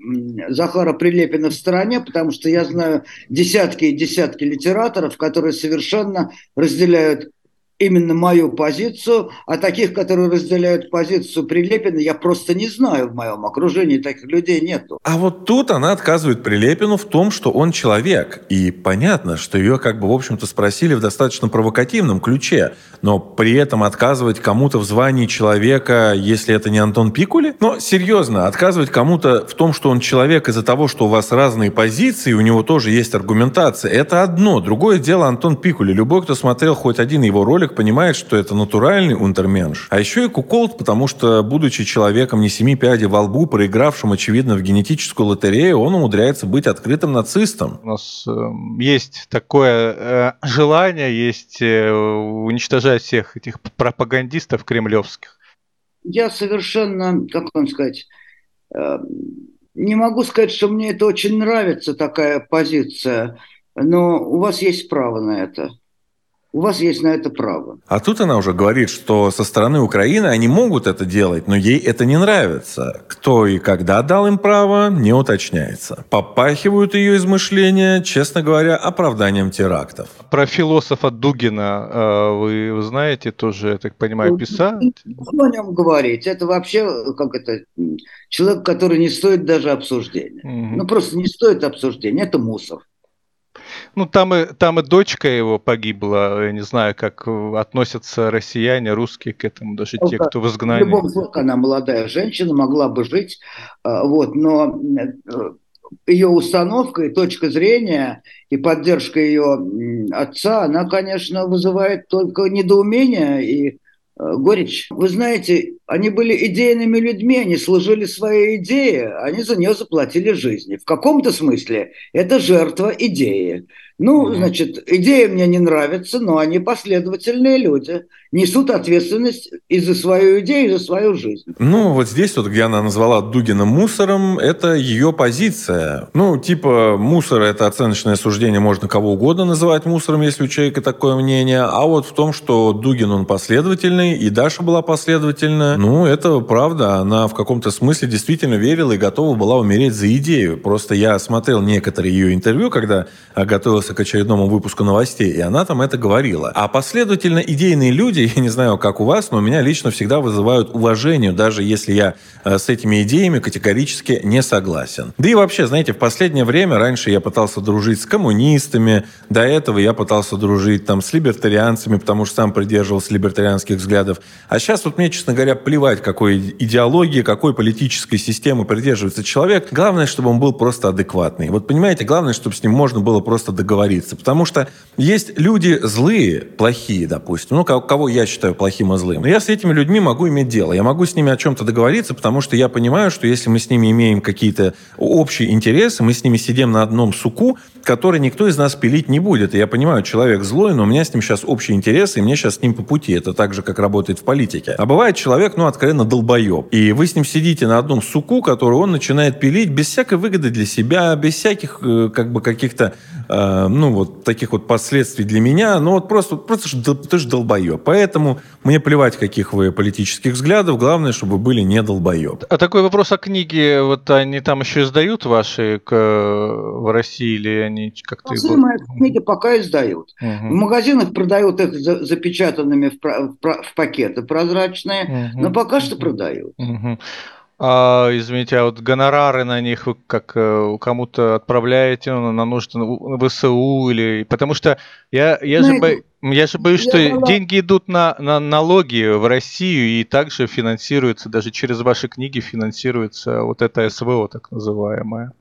Захара Прилепина в стороне, потому что я знаю десятки и десятки литераторов, которые совершенно разделяют именно мою позицию, а таких, которые разделяют позицию Прилепина, я просто не знаю в моем окружении, таких людей нету. А вот тут она отказывает Прилепину в том, что он человек. И понятно, что ее как бы, в общем-то, спросили в достаточно провокативном ключе. Но при этом отказывать кому-то в звании человека, если это не Антон Пикули? Но серьезно, отказывать кому-то в том, что он человек из-за того, что у вас разные позиции, у него тоже есть аргументация, это одно. Другое дело Антон Пикули. Любой, кто смотрел хоть один его ролик, понимает, что это натуральный унтерменш. А еще и куколд, потому что, будучи человеком не семи пядей во лбу, проигравшим, очевидно, в генетическую лотерею, он умудряется быть открытым нацистом. У нас э, есть такое э, желание, есть э, уничтожать всех этих пропагандистов кремлевских. Я совершенно, как вам сказать, э, не могу сказать, что мне это очень нравится, такая позиция, но у вас есть право на это. У вас есть на это право. А тут она уже говорит, что со стороны Украины они могут это делать, но ей это не нравится. Кто и когда дал им право, не уточняется. Попахивают ее измышления, честно говоря, оправданием терактов. Про философа Дугина э, вы, вы знаете тоже, я так понимаю, писать? Что о нем говорить? Это вообще, как это, человек, который не стоит даже обсуждения. Мгм. Ну, просто не стоит обсуждения. Это мусор. Ну, там и, там и дочка его погибла. Я не знаю, как э, относятся россияне, русские к этому, даже те, кто в В изгнании. любом случае, она молодая женщина, могла бы жить, а, вот, но э, ее установка и точка зрения и поддержка ее отца, она, конечно, вызывает только недоумение и э, горечь. Вы знаете, они были идейными людьми, они служили своей идее, они за нее заплатили жизнью. В каком-то смысле это жертва идеи. Ну, значит, идея мне не нравится, но они последовательные люди, несут ответственность и за свою идею, и за свою жизнь. Ну, вот здесь вот, где она назвала Дугина мусором, это ее позиция. Ну, типа, мусор – это оценочное суждение, можно кого угодно называть мусором, если у человека такое мнение. А вот в том, что Дугин, он последовательный, и Даша была ну, это правда. Она в каком-то смысле действительно верила и готова была умереть за идею. Просто я смотрел некоторые ее интервью, когда а, готовился к очередному выпуску новостей, и она там это говорила. А последовательно идейные люди, я не знаю, как у вас, но меня лично всегда вызывают уважение, даже если я э, с этими идеями категорически не согласен. Да и вообще, знаете, в последнее время, раньше я пытался дружить с коммунистами, до этого я пытался дружить там с либертарианцами, потому что сам придерживался либертарианских взглядов. А сейчас вот мне, честно говоря, плевать, какой идеологии, какой политической системы придерживается человек. Главное, чтобы он был просто адекватный. Вот понимаете, главное, чтобы с ним можно было просто договориться. Потому что есть люди злые, плохие, допустим, ну, ко- кого я считаю плохим и злым. Но я с этими людьми могу иметь дело. Я могу с ними о чем-то договориться, потому что я понимаю, что если мы с ними имеем какие-то общие интересы, мы с ними сидим на одном суку, который никто из нас пилить не будет. И я понимаю, человек злой, но у меня с ним сейчас общие интересы, и мне сейчас с ним по пути. Это так же, как работает в политике. А бывает человек, ну, откровенно долбоеб. И вы с ним сидите на одном суку, который он начинает пилить без всякой выгоды для себя, без всяких, э, как бы, каких-то, э, ну, вот таких вот последствий для меня. Ну, вот просто, просто ты же долбоеб. Поэтому мне плевать, каких вы политических взглядов. Главное, чтобы вы были не долбоеб. А такой вопрос о книге, вот они там еще издают ваши к, в России или они как-то... Книги пока издают. В Мгм. магазинах продают их за- запечатанными в, в в пакеты прозрачные, Мгм. Но пока что продают. Мгм. А, извините, а вот гонорары на них вы как э, кому-то отправляете ну, на нужды ВСУ или... Потому что я, я, же, Знаете, бо- я же боюсь, я что дала- деньги идут на, на налоги в Россию и также финансируется, даже через ваши книги финансируется вот это СВО так называемое.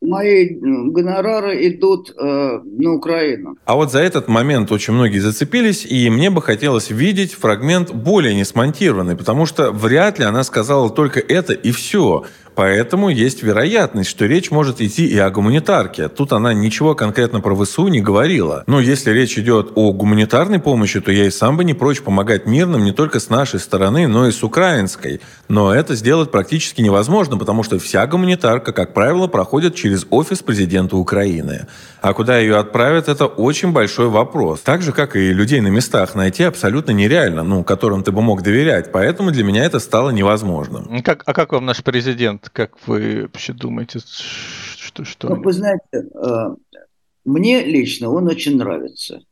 Мои гонорары идут э, на Украину. А вот за этот момент очень многие зацепились, и мне бы хотелось видеть фрагмент более не смонтированный, потому что вряд ли она сказала только это и все. Поэтому есть вероятность, что речь может идти и о гуманитарке. Тут она ничего конкретно про ВСУ не говорила. Но если речь идет о гуманитарной помощи, то я и сам бы не прочь помогать мирным не только с нашей стороны, но и с украинской. Но это сделать практически невозможно, потому что вся гуманитарка, как правило, проходит через офис президента Украины. А куда ее отправят, это очень большой вопрос. Так же, как и людей на местах найти абсолютно нереально, ну, которым ты бы мог доверять. Поэтому для меня это стало невозможным. Как, а как вам наш президент? Как вы вообще думаете, что... что... Ну, вы знаете, э, мне лично он очень нравится.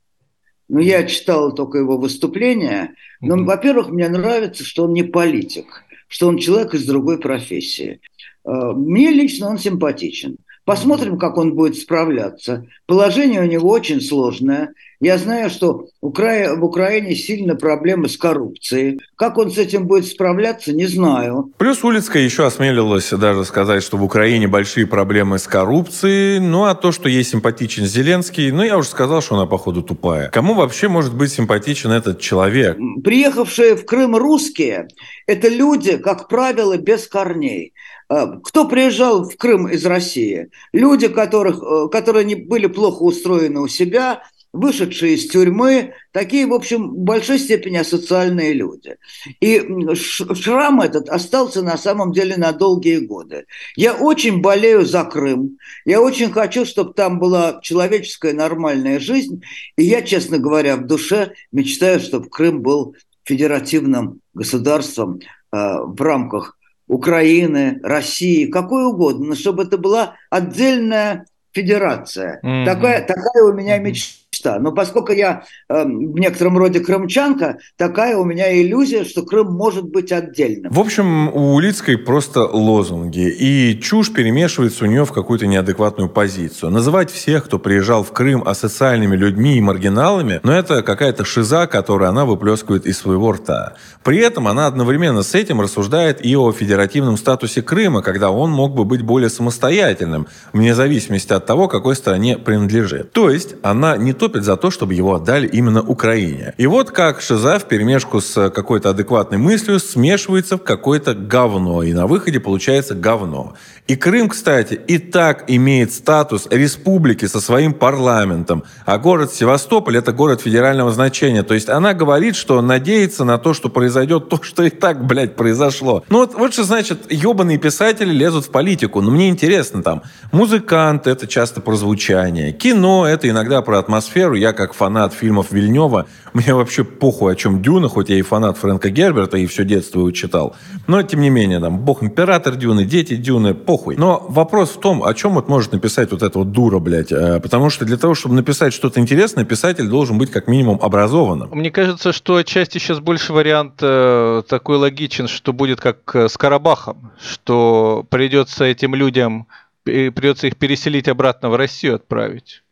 Но я читал только его выступления. Но, во-первых, мне нравится, что он не политик, что он человек из другой профессии. Э, Мне лично он симпатичен. Посмотрим, как он будет справляться. Положение у него очень сложное. Я знаю, что в Украине сильно проблемы с коррупцией. Как он с этим будет справляться, не знаю. Плюс Улицкая еще осмелилась даже сказать, что в Украине большие проблемы с коррупцией. Ну, а то, что ей симпатичен Зеленский, ну, я уже сказал, что она, походу, тупая. Кому вообще может быть симпатичен этот человек? Приехавшие в Крым русские – это люди, как правило, без корней. Э, Кто приезжал в Крым из России? Люди, которых, э, которые не были плохо устроены у себя, вышедшие из тюрьмы, такие, в общем, в большой степени асоциальные люди. И шрам этот остался на самом деле на долгие годы. Я очень болею за Крым. Я очень хочу, чтобы там была человеческая нормальная жизнь. И я, честно говоря, в душе мечтаю, чтобы Крым был федеративным государством э, в рамках Украины, России, какой угодно, но чтобы это была отдельная федерация. Mm-hmm. Такая, такая у меня мечта мечта. Но поскольку я э, в некотором роде крымчанка, такая у меня иллюзия, что Крым может быть отдельным. В общем, у Улицкой просто лозунги. И чушь перемешивается у нее в какую-то неадекватную позицию. Называть всех, кто приезжал в Крым, асоциальными людьми и маргиналами, но это какая-то шиза, которую она выплескивает из своего рта. При этом она одновременно с этим рассуждает и о федеративном статусе Крыма, когда он мог бы быть более самостоятельным, вне зависимости от того, какой стране принадлежит. То есть она не то выступит за то, чтобы его отдали именно Украине. И вот как Шиза в перемешку с какой-то адекватной мыслью смешивается в какое-то говно, и на выходе получается говно. И Крым, кстати, и так имеет статус республики со своим парламентом, а город Севастополь – это город федерального значения. То есть она говорит, что надеется на то, что произойдет то, что и так, блядь, произошло. Ну вот, вот что значит, ебаные писатели лезут в политику. Но мне интересно там, музыкант – это часто про звучание, кино – это иногда про атмосферу. Я как фанат фильмов Вильнева, мне вообще похуй, о чем Дюна, хоть я и фанат Фрэнка Герберта, и все детство его читал. Но, тем не менее, там, бог император Дюны, дети Дюны, похуй. Но вопрос в том, о чем вот может написать вот эта вот дура, блядь. Э, потому что для того, чтобы написать что-то интересное, писатель должен быть как минимум образованным. Мне кажется, что отчасти сейчас больше вариант э, такой логичен, что будет как э, с Карабахом, что придется этим людям, придется их переселить обратно в Россию отправить.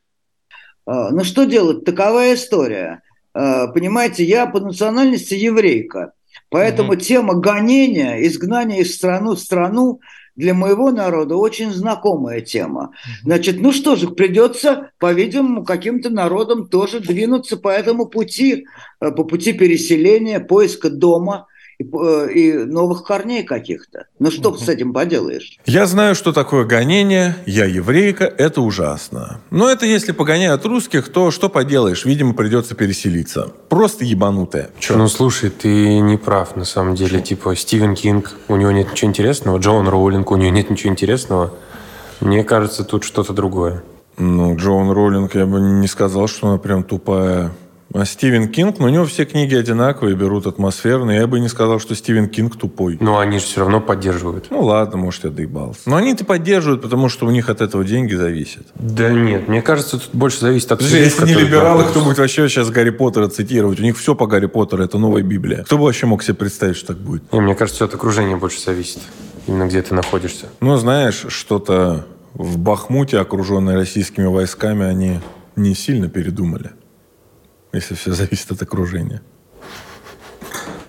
А, ну что делать? Такова история. А, понимаете, я по национальности еврейка. Поэтому угу. тема гонения, изгнания из страну в страну для моего народа очень знакомая тема. Значит, ну что же, придется, по-видимому, каким-то народам тоже двинуться по этому пути, э, по пути переселения, поиска дома – и, э, и новых корней каких-то. Ну что угу. с этим поделаешь? Я знаю, что такое гонение. Я еврейка. Это ужасно. Но это если погоняют русских, то что поделаешь? Видимо, придется переселиться. Просто ебанутая. Чё? Ну, слушай, ты не прав, на самом деле. Типа, Стивен Кинг, у него нет ничего интересного. Джоан Роулинг, у него нет ничего интересного. Мне кажется, тут что-то другое. Ну, Джоан Роулинг, я бы не сказал, что она прям тупая. А Стивен Кинг, ну, у него все книги одинаковые, берут атмосферные. Я бы не сказал, что Стивен Кинг тупой. Но они же все равно поддерживают. Ну ладно, может, я доебался. Но они-то поддерживают, потому что у них от этого деньги зависят. Да нет, мне кажется, тут больше зависит от людей, Если не либералы, кто будет вообще сейчас Гарри Поттера цитировать? У них все по Гарри Поттеру, это новая Библия. Кто бы вообще мог себе представить, что так будет? Не, мне кажется, все от окружения больше зависит. Именно где ты находишься. Ну, знаешь, что-то в Бахмуте, окруженной российскими войсками, они не сильно передумали если все зависит от окружения.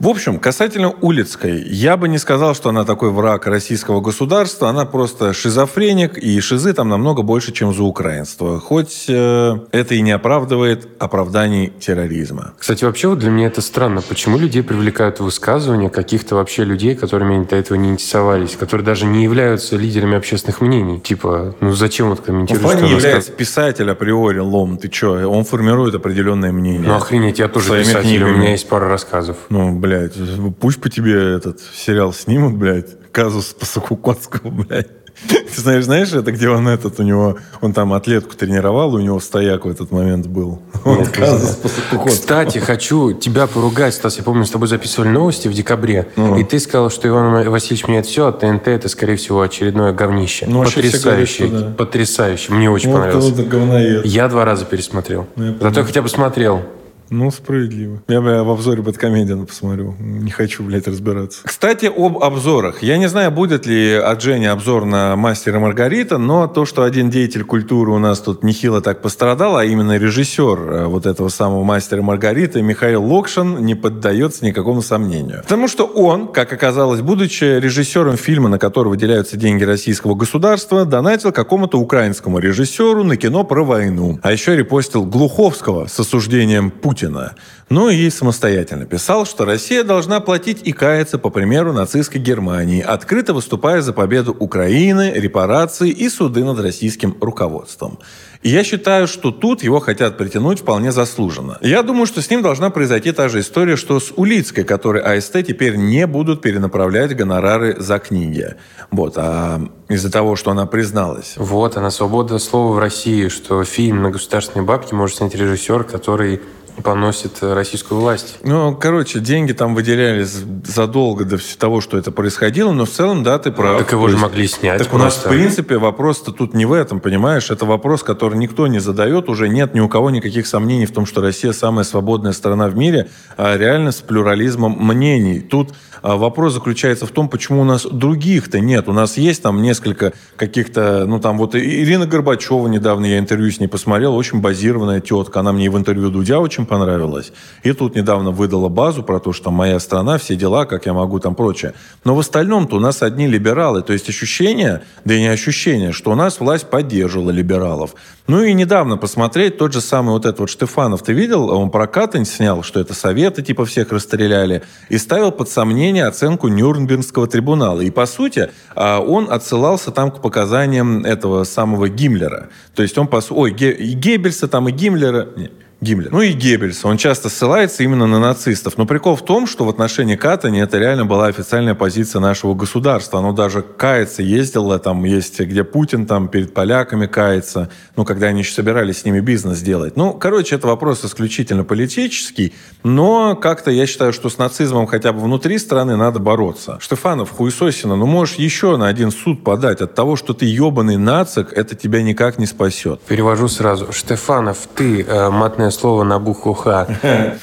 В общем, касательно Улицкой, я бы не сказал, что она такой враг российского государства, она просто шизофреник, и шизы там намного больше, чем за украинство. Хоть э, это и не оправдывает оправданий терроризма. Кстати, вообще вот для меня это странно. Почему людей привлекают высказывания каких-то вообще людей, которыми они до этого не интересовались, которые даже не являются лидерами общественных мнений? Типа, ну зачем вот комментировать? Он не является писатель априори, лом, ты что? Он формирует определенное мнение. Ну охренеть, я тоже писатель, книгами. у меня есть пара рассказов. Ну, блядь, пусть по тебе этот сериал снимут, блядь, казус по Сокукотскому, блядь. Ты знаешь, знаешь, это где он этот, у него, он там атлетку тренировал, у него стояк в этот момент был. Он казус по Кстати, хочу тебя поругать, Стас, я помню, с тобой записывали новости в декабре, ну. и ты сказал, что Иван Васильевич меняет все, а ТНТ это, скорее всего, очередное говнище. Ну, потрясающе, говорят, да. потрясающе, мне очень вот понравилось. Я два раза пересмотрел. Ну, Зато я хотя бы смотрел. Ну, справедливо. Я, бля, в обзоре Бэткомедиана посмотрю. Не хочу, блядь, разбираться. Кстати, об обзорах. Я не знаю, будет ли от Жени обзор на «Мастера Маргарита», но то, что один деятель культуры у нас тут нехило так пострадал, а именно режиссер э, вот этого самого «Мастера Маргарита» Михаил Локшин не поддается никакому сомнению. Потому что он, как оказалось, будучи режиссером фильма, на который выделяются деньги российского государства, донатил какому-то украинскому режиссеру на кино про войну. А еще репостил Глуховского с осуждением Путина Путина. Ну и самостоятельно писал, что Россия должна платить и каяться по примеру нацистской Германии, открыто выступая за победу Украины, репарации и суды над российским руководством. И я считаю, что тут его хотят притянуть вполне заслуженно. Я думаю, что с ним должна произойти та же история, что с Улицкой, которой АСТ теперь не будут перенаправлять гонорары за книги. Вот, а из-за того, что она призналась. Вот она, свобода слова в России, что фильм на государственные бабки может снять режиссер, который поносит российскую власть. Ну, короче, деньги там выделялись задолго до того, что это происходило, но в целом, да, ты прав. Так его же могли снять Так у нас, просто. в принципе, вопрос-то тут не в этом, понимаешь? Это вопрос, который никто не задает, уже нет ни у кого никаких сомнений в том, что Россия самая свободная страна в мире, а реально с плюрализмом мнений. Тут а, вопрос заключается в том, почему у нас других-то нет. У нас есть там несколько каких-то, ну там вот Ирина Горбачева недавно, я интервью с ней посмотрел, очень базированная тетка, она мне и в интервью Дудя очень понравилась. И тут недавно выдала базу про то, что моя страна, все дела, как я могу, там прочее. Но в остальном-то у нас одни либералы. То есть ощущение, да и не ощущение, что у нас власть поддерживала либералов. Ну и недавно посмотреть тот же самый вот этот вот Штефанов, ты видел? Он про снял, что это советы типа всех расстреляли, и ставил под сомнение оценку Нюрнбергского трибунала. И по сути а, он отсылался там к показаниям этого самого Гиммлера. То есть он, по ой, Геббельса там, и Гиммлера... Не, Гиммлер. Ну и Геббельс. Он часто ссылается именно на нацистов. Но прикол в том, что в отношении Катани это реально была официальная позиция нашего государства. Оно даже кается, ездило, там есть, где Путин там перед поляками кается, ну, когда они еще собирались с ними бизнес делать. Ну, короче, это вопрос исключительно политический, но как-то я считаю, что с нацизмом хотя бы внутри страны надо бороться. Штефанов, хуесосина, ну, можешь еще на один суд подать. От того, что ты ебаный нацик, это тебя никак не спасет. Перевожу сразу. Штефанов, ты, э, матное слово на букву Х.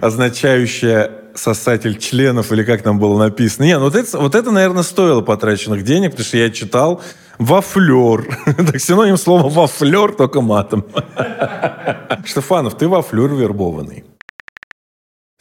означающее сосатель членов, или как там было написано. Не, ну вот это, вот это, наверное, стоило потраченных денег, потому что я читал вафлер. Так синоним слова вафлер, только матом. Штефанов, ты вафлер вербованный.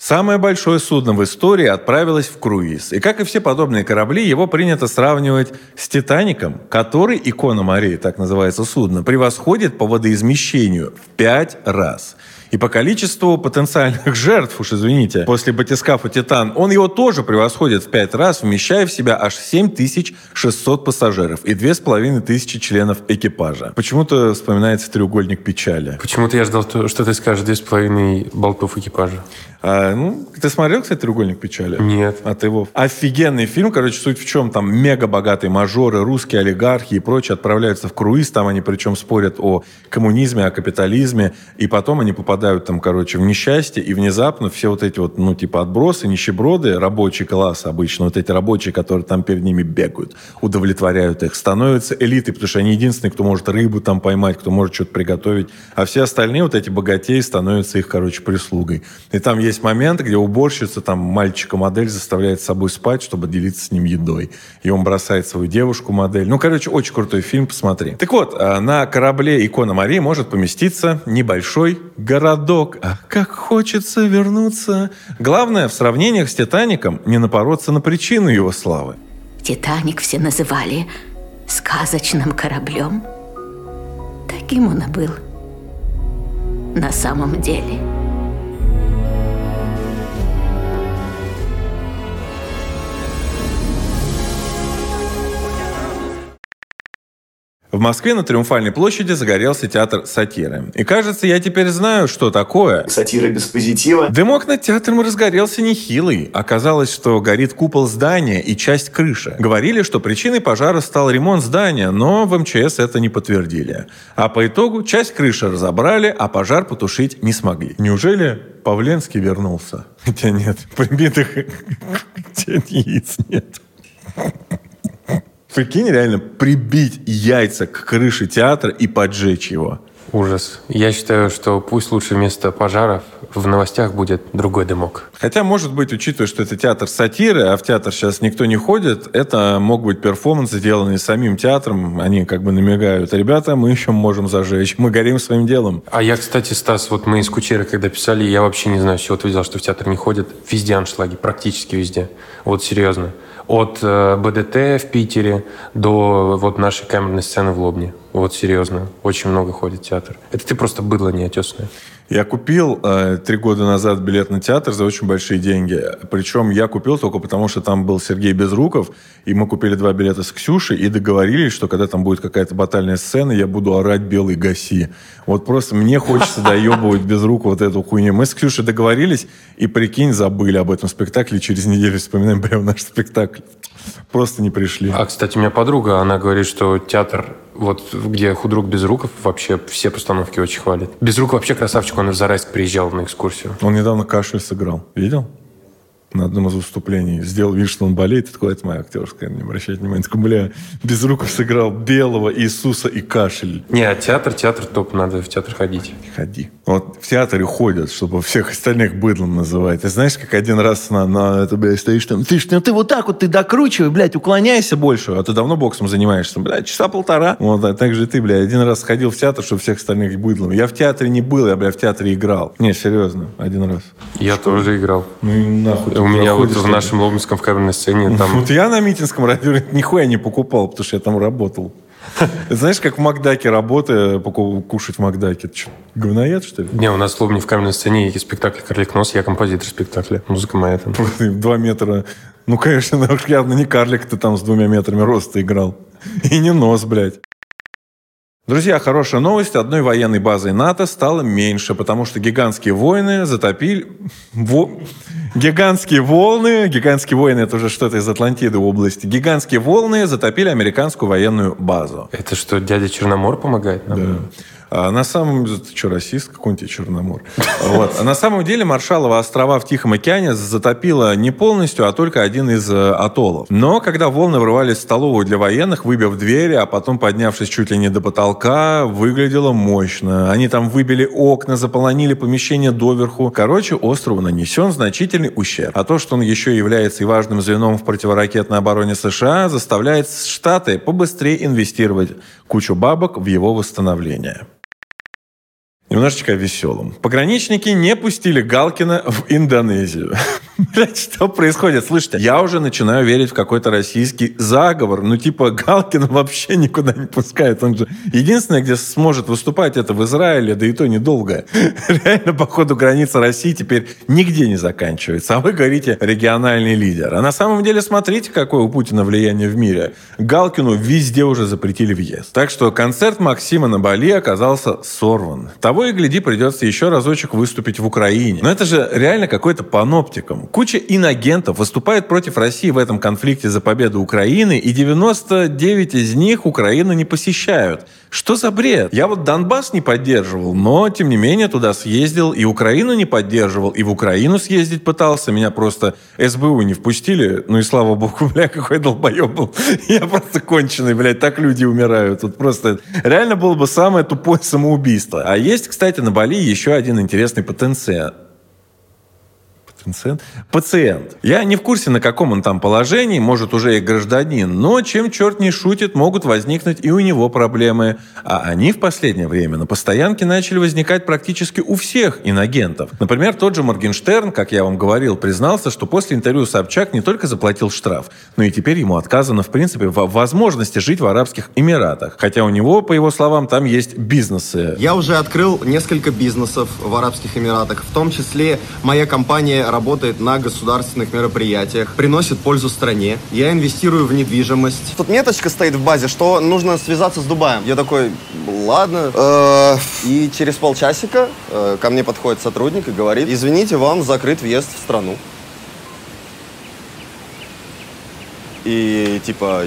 Самое большое судно в истории отправилось в круиз. И как и все подобные корабли, его принято сравнивать с «Титаником», который, икона Марии, так называется судно, превосходит по водоизмещению в пять раз. И по количеству потенциальных жертв, уж извините, после батискафа «Титан», он его тоже превосходит в пять раз, вмещая в себя аж 7600 пассажиров и 2500 членов экипажа. Почему-то вспоминается треугольник печали. Почему-то я ждал, то- что ты скажешь две с половиной болтов экипажа. А, ну, ты смотрел, кстати, «Треугольник печали»? Нет. А ты его... Офигенный фильм. Короче, суть в чем? Там мега богатые мажоры, русские олигархи и прочее отправляются в круиз. Там они причем спорят о коммунизме, о капитализме. И потом они попадают там, короче, в несчастье. И внезапно все вот эти вот, ну, типа отбросы, нищеброды, рабочий класс обычно, вот эти рабочие, которые там перед ними бегают, удовлетворяют их, становятся элитой, потому что они единственные, кто может рыбу там поймать, кто может что-то приготовить. А все остальные вот эти богатеи становятся их, короче, прислугой. И там есть момент, где уборщица там мальчика-модель заставляет с собой спать, чтобы делиться с ним едой. И он бросает свою девушку-модель. Ну, короче, очень крутой фильм, посмотри. Так вот, а, на корабле «Икона Марии» может поместиться небольшой городок. Как хочется вернуться. Главное, в сравнениях с «Титаником» не напороться на причину его славы. Титаник все называли сказочным кораблем. Таким он и был. На самом деле. В Москве на Триумфальной площади загорелся театр сатиры. И кажется, я теперь знаю, что такое. Сатира без позитива. Дымок над театром разгорелся нехилый. Оказалось, что горит купол здания и часть крыши. Говорили, что причиной пожара стал ремонт здания, но в МЧС это не подтвердили. А по итогу часть крыши разобрали, а пожар потушить не смогли. Неужели Павленский вернулся? Хотя нет, прибитых яиц нет. Прикинь, реально прибить яйца к крыше театра и поджечь его. Ужас. Я считаю, что пусть лучше вместо пожаров в новостях будет другой дымок. Хотя, может быть, учитывая, что это театр сатиры, а в театр сейчас никто не ходит, это мог быть перформанс, сделанный самим театром. Они как бы намекают, ребята, мы еще можем зажечь, мы горим своим делом. А я, кстати, Стас, вот мы из Кучеры, когда писали, я вообще не знаю, с чего ты взял, что в театр не ходят. Везде аншлаги, практически везде. Вот серьезно. От э, БДТ в Питере до вот нашей камерной сцены в Лобне. Вот серьезно. Очень много ходит в театр. Это ты просто быдло неотесное. Я купил э, три года назад билет на театр за очень большие деньги. Причем я купил только потому, что там был Сергей Безруков, и мы купили два билета с Ксюшей и договорились, что когда там будет какая-то батальная сцена, я буду орать «Белый гаси». Вот просто мне хочется доебывать Безрукова вот эту хуйню. Мы с Ксюшей договорились, и, прикинь, забыли об этом спектакле. Через неделю вспоминаем прямо наш спектакль. Просто не пришли. А, кстати, у меня подруга, она говорит, что театр, вот где худрук Безруков, вообще все постановки очень хвалит. Безруков вообще красавчик, он в Зарайск приезжал на экскурсию. Он недавно кашель сыграл. Видел? На одном из выступлений сделал вид, что он болеет, и такой, это моя актерская, не обращайте внимания. Такой, бля, Безруков сыграл Белого, Иисуса и кашель. Не, а театр, театр топ, надо в театр ходить. Ходи. Вот в театре ходят, чтобы всех остальных быдлом называть. Ты знаешь, как один раз на, на это, блядь, стоишь там, ты, ну ты вот так вот, ты докручивай, блядь, уклоняйся больше, а ты давно боксом занимаешься, блядь, часа полтора. Вот, а так же ты, блядь, один раз ходил в театр, чтобы всех остальных быдлом. Я в театре не был, я, блядь, в театре играл. Не, серьезно, один раз. Я Что? тоже играл. Ну и нахуй. У меня вот в нашем Лобнинском в камерной сцене там... Вот я на Митинском радио нихуя не покупал, потому что я там работал. Знаешь, как в Макдаке работая, поку- кушать в Макдаке? Говноед, что ли? Не, у нас в Лобне в каменной сцене есть спектакль «Карлик нос», я композитор спектакля. Музыка моя там. Два метра. Ну, конечно, явно не карлик ты там с двумя метрами роста играл. И не нос, блядь. Друзья, хорошая новость. Одной военной базой НАТО стало меньше, потому что гигантские войны затопили... Во... Гигантские волны... Гигантские войны — это уже что-то из Атлантиды области. Гигантские волны затопили американскую военную базу. Это что, дядя Черномор помогает нам? Да. А на самом деле, ты что, расист? Какой он тебе Черномор? Вот. А на самом деле Маршалова острова в Тихом океане затопило не полностью, а только один из э, атоллов. Но когда волны врывались в столовую для военных, выбив двери, а потом поднявшись чуть ли не до потолка, выглядело мощно. Они там выбили окна, заполонили помещение доверху. Короче, острову нанесен значительный ущерб. А то, что он еще является и важным звеном в противоракетной обороне США, заставляет Штаты побыстрее инвестировать кучу бабок в его восстановление. Немножечко о веселом. Пограничники не пустили Галкина в Индонезию. Блять, что происходит? Слышите, я уже начинаю верить в какой-то российский заговор. Ну, типа, Галкина вообще никуда не пускает. Он же единственное, где сможет выступать, это в Израиле, да и то недолго. Реально, по ходу границы России теперь нигде не заканчивается. А вы говорите, региональный лидер. А на самом деле, смотрите, какое у Путина влияние в мире. Галкину везде уже запретили въезд. Так что концерт Максима на Бали оказался сорван. Того и гляди, придется еще разочек выступить в Украине. Но это же реально какой-то паноптиком. Куча инагентов выступает против России в этом конфликте за победу Украины, и 99 из них Украину не посещают. Что за бред? Я вот Донбасс не поддерживал, но, тем не менее, туда съездил, и Украину не поддерживал, и в Украину съездить пытался. Меня просто СБУ не впустили. Ну и слава богу, бля, какой долбоеб был. Я просто конченый, блядь, так люди умирают. Тут просто реально было бы самое тупое самоубийство. А есть, кстати, на Бали еще один интересный потенциал. Пациент? Пациент. Я не в курсе, на каком он там положении, может, уже и гражданин, но чем черт не шутит, могут возникнуть и у него проблемы. А они в последнее время на постоянке начали возникать практически у всех инагентов. Например, тот же Моргенштерн, как я вам говорил, признался, что после интервью Собчак не только заплатил штраф, но и теперь ему отказано, в принципе, в возможности жить в Арабских Эмиратах. Хотя у него, по его словам, там есть бизнесы. Я уже открыл несколько бизнесов в Арабских Эмиратах, в том числе моя компания работает на государственных мероприятиях, приносит пользу стране. Я инвестирую в недвижимость. Тут меточка стоит в базе, что нужно связаться с Дубаем. Я такой, ладно. Э, И через полчасика э, ко мне подходит сотрудник и говорит, извините, вам закрыт въезд в страну. И типа,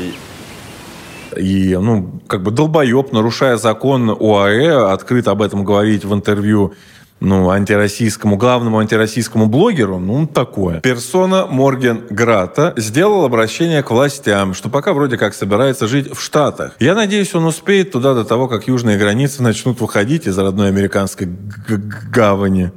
И, ну, как бы долбоеб, нарушая закон ОАЭ, открыто об этом говорить в интервью ну, антироссийскому, главному антироссийскому блогеру, ну, такое. Персона Морген Грата сделал обращение к властям, что пока вроде как собирается жить в Штатах. Я надеюсь, он успеет туда до того, как южные границы начнут выходить из родной американской гавани.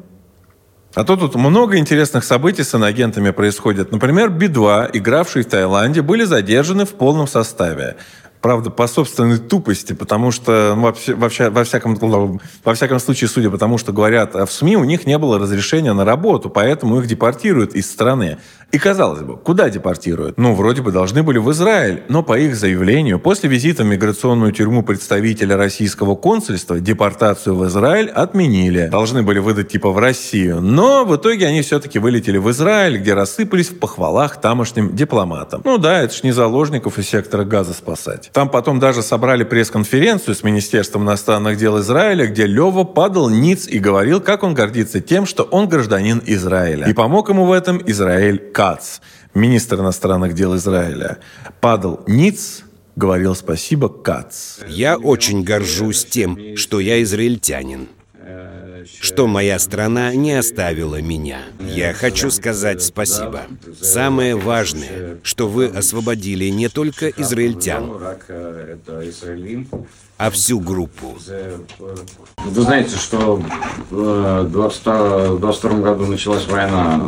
А то тут много интересных событий с инагентами происходит. Например, Би-2, игравшие в Таиланде, были задержаны в полном составе. Правда, по собственной тупости, потому что ну, вообще, вообще, во, всяком, во всяком случае, судя по тому, что говорят в СМИ, у них не было разрешения на работу, поэтому их депортируют из страны. И казалось бы, куда депортируют? Ну, вроде бы должны были в Израиль, но по их заявлению, после визита в миграционную тюрьму представителя российского консульства депортацию в Израиль отменили. Должны были выдать типа в Россию, но в итоге они все-таки вылетели в Израиль, где рассыпались в похвалах тамошним дипломатам. Ну да, это ж не заложников из сектора газа спасать. Там потом даже собрали пресс-конференцию с Министерством иностранных дел Израиля, где Лева падал ниц и говорил, как он гордится тем, что он гражданин Израиля. И помог ему в этом Израиль Кац, министр иностранных дел Израиля. Падал ниц, говорил спасибо Кац. Я очень горжусь тем, что я израильтянин что моя страна не оставила меня. Я хочу сказать спасибо. Самое важное, что вы освободили не только израильтян, а всю группу. Вы знаете, что в 22 году началась война,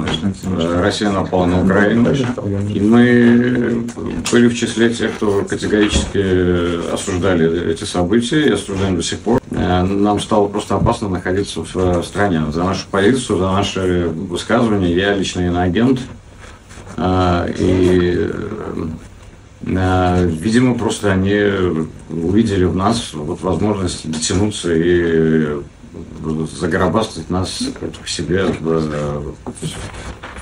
Россия напала на Украину, и мы были в числе тех, кто категорически осуждали эти события и осуждаем до сих пор. Нам стало просто опасно находиться в стране. За нашу позицию, за наши высказывания я лично иноагент, и Видимо, просто они увидели в нас вот возможность дотянуться и загробастать нас к себе в,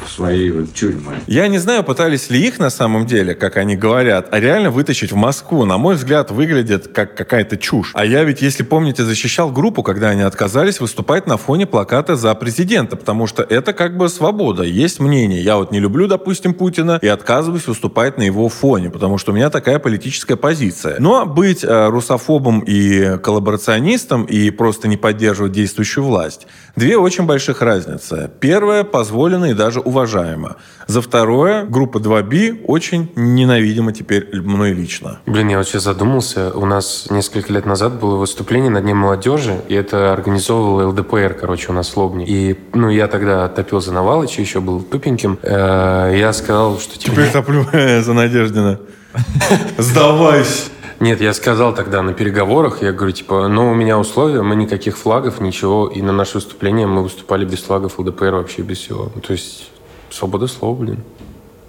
свои тюрьмы. Я не знаю, пытались ли их на самом деле, как они говорят, а реально вытащить в Москву. На мой взгляд, выглядит как какая-то чушь. А я ведь, если помните, защищал группу, когда они отказались выступать на фоне плаката за президента, потому что это как бы свобода. Есть мнение. Я вот не люблю, допустим, Путина и отказываюсь выступать на его фоне, потому что у меня такая политическая позиция. Но быть э, русофобом и коллаборационистом и просто не поддерживать действующую власть – две очень больших разницы. Первое – позволено и даже уважаемо. За второе, группа 2B очень ненавидима теперь мной лично. Блин, я вот сейчас задумался. У нас несколько лет назад было выступление на Дне молодежи, и это организовывал ЛДПР, короче, у нас в Лобне. И, ну, я тогда топил за Навалыча, еще был тупеньким. Э, я сказал, что... Типа, Теперь топлю за Надеждина. Сдавайся. Нет, я сказал тогда на переговорах, я говорю, типа, ну, у меня условия, мы никаких флагов, ничего, и на наше выступление мы выступали без флагов ЛДПР, вообще без всего. Ну, то есть, свобода слова, блин.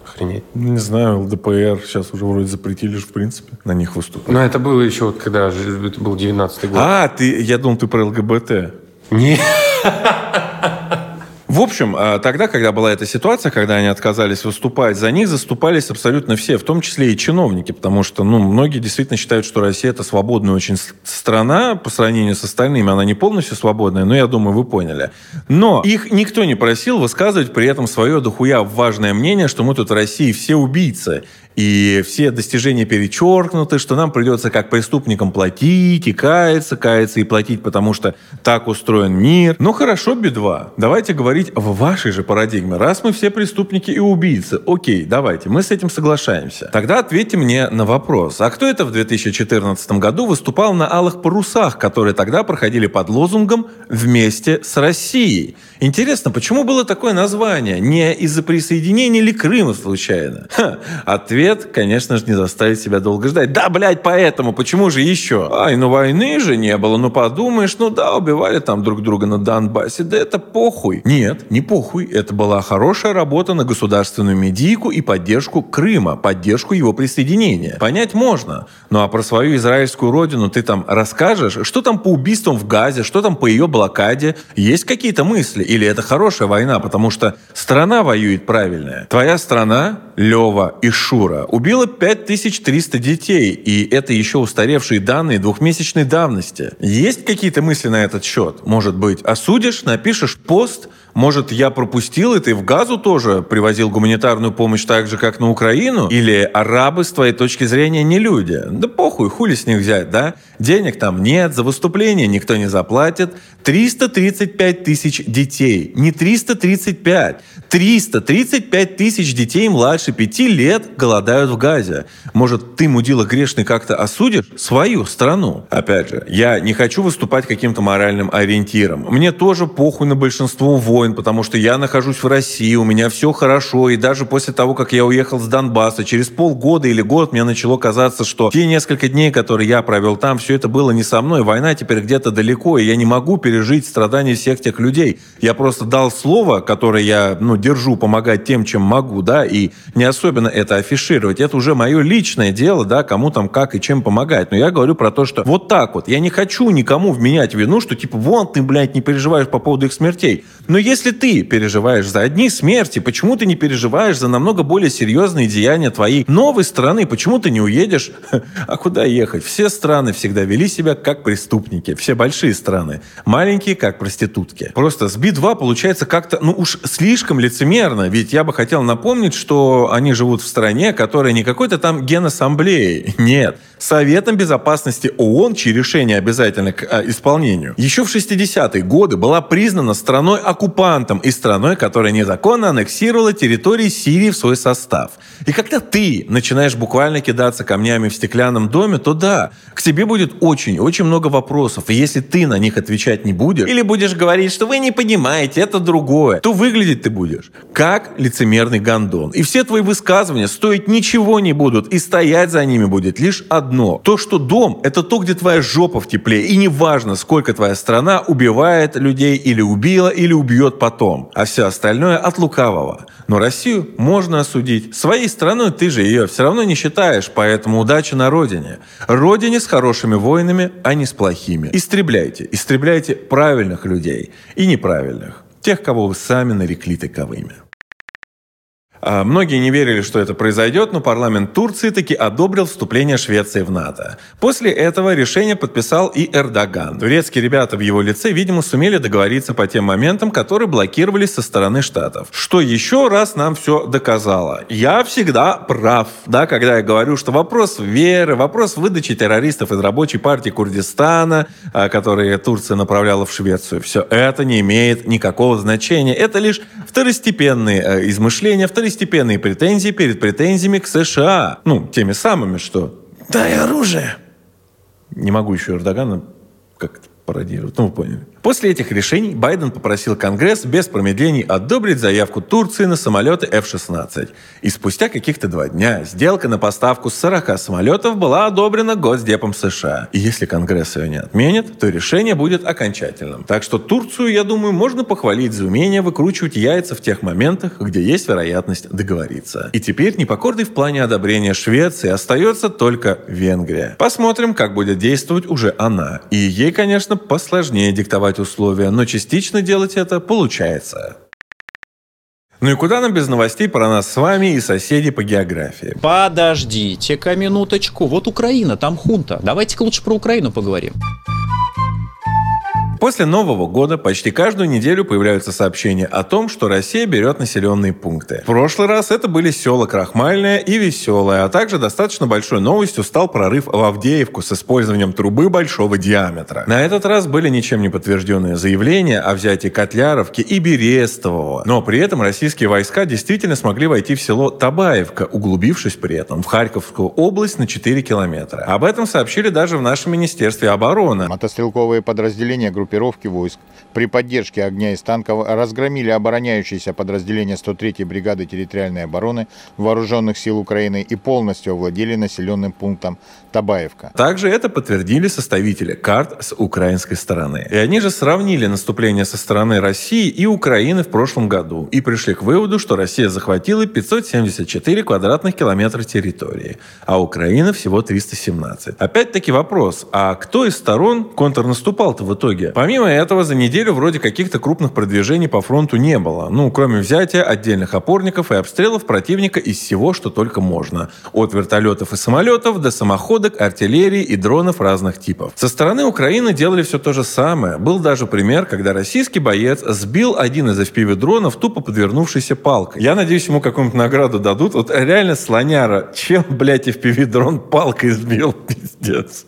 Охренеть. Не знаю, ЛДПР сейчас уже вроде запретили же, в принципе, на них выступать. Ну, это было еще, вот, когда это был 19-й год. А, ты, я думал, ты про ЛГБТ. Не. В общем, а, тогда, когда была эта ситуация, когда они отказались выступать, за них заступались абсолютно все, в том числе и чиновники, потому что, ну, многие действительно считают, что Россия это свободная очень страна по сравнению с остальными. Она не полностью свободная, но я думаю, вы поняли. Но их никто не просил высказывать при этом свое дохуя важное мнение, что мы тут в России все убийцы и все достижения перечеркнуты, что нам придется как преступникам платить и каяться, каяться и платить, потому что так устроен мир. Ну хорошо, Би-2, давайте говорить в вашей же парадигме. Раз мы все преступники и убийцы, окей, давайте, мы с этим соглашаемся. Тогда ответьте мне на вопрос, а кто это в 2014 году выступал на алых парусах, которые тогда проходили под лозунгом «Вместе с Россией»? Интересно, почему было такое название? Не из-за присоединения ли Крыма случайно? Ха, ответ, конечно же, не заставит себя долго ждать. Да, блядь, поэтому, почему же еще? Ай, ну войны же не было, ну подумаешь, ну да, убивали там друг друга на Донбассе, да это похуй. Нет, не похуй, это была хорошая работа на государственную медийку и поддержку Крыма, поддержку его присоединения. Понять можно, ну а про свою израильскую родину ты там расскажешь? Что там по убийствам в Газе, что там по ее блокаде? Есть какие-то мысли? Или это хорошая война, потому что страна воюет правильная. Твоя страна, Лева и Шура, убила 5300 детей, и это еще устаревшие данные двухмесячной давности. Есть какие-то мысли на этот счет? Может быть, осудишь, напишешь пост – может, я пропустил это и в Газу тоже привозил гуманитарную помощь так же, как на Украину? Или арабы, с твоей точки зрения, не люди? Да похуй, хули с них взять, да? Денег там нет, за выступление никто не заплатит. 335 тысяч детей. Не 335. 335 тысяч детей младше 5 лет голодают в Газе. Может, ты, мудила грешный, как-то осудишь свою страну? Опять же, я не хочу выступать каким-то моральным ориентиром. Мне тоже похуй на большинство войн спокоен, потому что я нахожусь в России, у меня все хорошо, и даже после того, как я уехал с Донбасса, через полгода или год мне начало казаться, что те несколько дней, которые я провел там, все это было не со мной, война теперь где-то далеко, и я не могу пережить страдания всех тех людей. Я просто дал слово, которое я, ну, держу, помогать тем, чем могу, да, и не особенно это афишировать. Это уже мое личное дело, да, кому там как и чем помогать. Но я говорю про то, что вот так вот. Я не хочу никому вменять вину, что типа, вон ты, блядь, не переживаешь по поводу их смертей. Но если ты переживаешь за одни смерти, почему ты не переживаешь за намного более серьезные деяния твоей новой страны? Почему ты не уедешь? А куда ехать? Все страны всегда вели себя как преступники. Все большие страны. Маленькие, как проститутки. Просто с Би-2 получается как-то, ну уж слишком лицемерно. Ведь я бы хотел напомнить, что они живут в стране, которая не какой-то там генассамблеей. Нет. Советом Безопасности ООН, чьи решения обязательны к э, исполнению, еще в 60-е годы была признана страной-оккупантом и страной, которая незаконно аннексировала территории Сирии в свой состав. И когда ты начинаешь буквально кидаться камнями в стеклянном доме, то да, к тебе будет очень-очень много вопросов. И если ты на них отвечать не будешь, или будешь говорить, что вы не понимаете, это другое, то выглядеть ты будешь как лицемерный гондон. И все твои высказывания стоить ничего не будут, и стоять за ними будет лишь одно. То, что дом — это то, где твоя жопа в тепле, и неважно, сколько твоя страна убивает людей или убила, или убьет потом. А все остальное от лукавого. Но Россию можно осудить. Своей страной ты же ее все равно не считаешь, поэтому удачи на родине. Родине с хорошими воинами, а не с плохими. Истребляйте, истребляйте правильных людей и неправильных. Тех, кого вы сами нарекли таковыми. А, многие не верили, что это произойдет, но парламент Турции таки одобрил вступление Швеции в НАТО. После этого решение подписал и Эрдоган. Турецкие ребята в его лице, видимо, сумели договориться по тем моментам, которые блокировались со стороны Штатов. Что еще раз нам все доказало. Я всегда прав, да, когда я говорю, что вопрос веры, вопрос выдачи террористов из рабочей партии Курдистана, а, которые Турция направляла в Швецию, все это не имеет никакого значения. Это лишь второстепенные э, измышления, второстепенные второстепенные претензии перед претензиями к США. Ну, теми самыми, что «дай оружие». Не могу еще Эрдогана как-то пародировать. Ну, вы поняли. После этих решений Байден попросил Конгресс без промедлений одобрить заявку Турции на самолеты F-16. И спустя каких-то два дня сделка на поставку 40 самолетов была одобрена Госдепом США. И если Конгресс ее не отменит, то решение будет окончательным. Так что Турцию, я думаю, можно похвалить за умение выкручивать яйца в тех моментах, где есть вероятность договориться. И теперь непокорной в плане одобрения Швеции остается только Венгрия. Посмотрим, как будет действовать уже она. И ей, конечно, посложнее диктовать диктовать условия, но частично делать это получается. Ну и куда нам без новостей про нас с вами и соседей по географии? Подождите-ка минуточку. Вот Украина, там хунта. Давайте-ка лучше про Украину поговорим. После Нового года почти каждую неделю появляются сообщения о том, что Россия берет населенные пункты. В прошлый раз это были села Крахмальная и Веселая, а также достаточно большой новостью стал прорыв в Авдеевку с использованием трубы большого диаметра. На этот раз были ничем не подтвержденные заявления о взятии Котляровки и Берестового, но при этом российские войска действительно смогли войти в село Табаевка, углубившись при этом в Харьковскую область на 4 километра. Об этом сообщили даже в нашем Министерстве обороны. Мотострелковые подразделения группы группировки войск при поддержке огня из танков разгромили обороняющиеся подразделения 103-й бригады территориальной обороны Вооруженных сил Украины и полностью овладели населенным пунктом Табаевка. Также это подтвердили составители карт с украинской стороны. И они же сравнили наступление со стороны России и Украины в прошлом году и пришли к выводу, что Россия захватила 574 квадратных километра территории, а Украина всего 317. Опять-таки вопрос, а кто из сторон контрнаступал-то в итоге? Помимо этого, за неделю вроде каких-то крупных продвижений по фронту не было. Ну, кроме взятия отдельных опорников и обстрелов противника из всего, что только можно. От вертолетов и самолетов до самоходок, артиллерии и дронов разных типов. Со стороны Украины делали все то же самое. Был даже пример, когда российский боец сбил один из FPV-дронов, тупо подвернувшийся палкой. Я надеюсь, ему какую-нибудь награду дадут. Вот реально слоняра. Чем, блядь, FPV-дрон палкой сбил? Пиздец.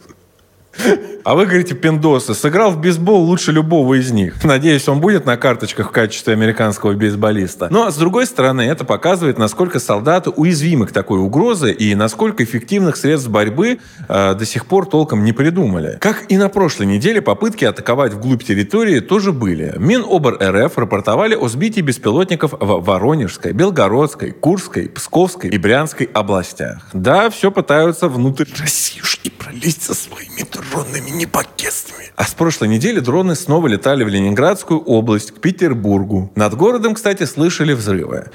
А вы говорите, пиндосы, сыграл в бейсбол лучше любого из них. Надеюсь, он будет на карточках в качестве американского бейсболиста. Но, с другой стороны, это показывает, насколько солдаты уязвимы к такой угрозе и насколько эффективных средств борьбы э, до сих пор толком не придумали. Как и на прошлой неделе, попытки атаковать вглубь территории тоже были. Минобр РФ рапортовали о сбитии беспилотников в Воронежской, Белгородской, Курской, Псковской и Брянской областях. Да, все пытаются внутрь Россиюшки пролезть со своими дронами непокестными. А с прошлой недели дроны снова летали в Ленинградскую область, к Петербургу. Над городом, кстати, слышали взрывы.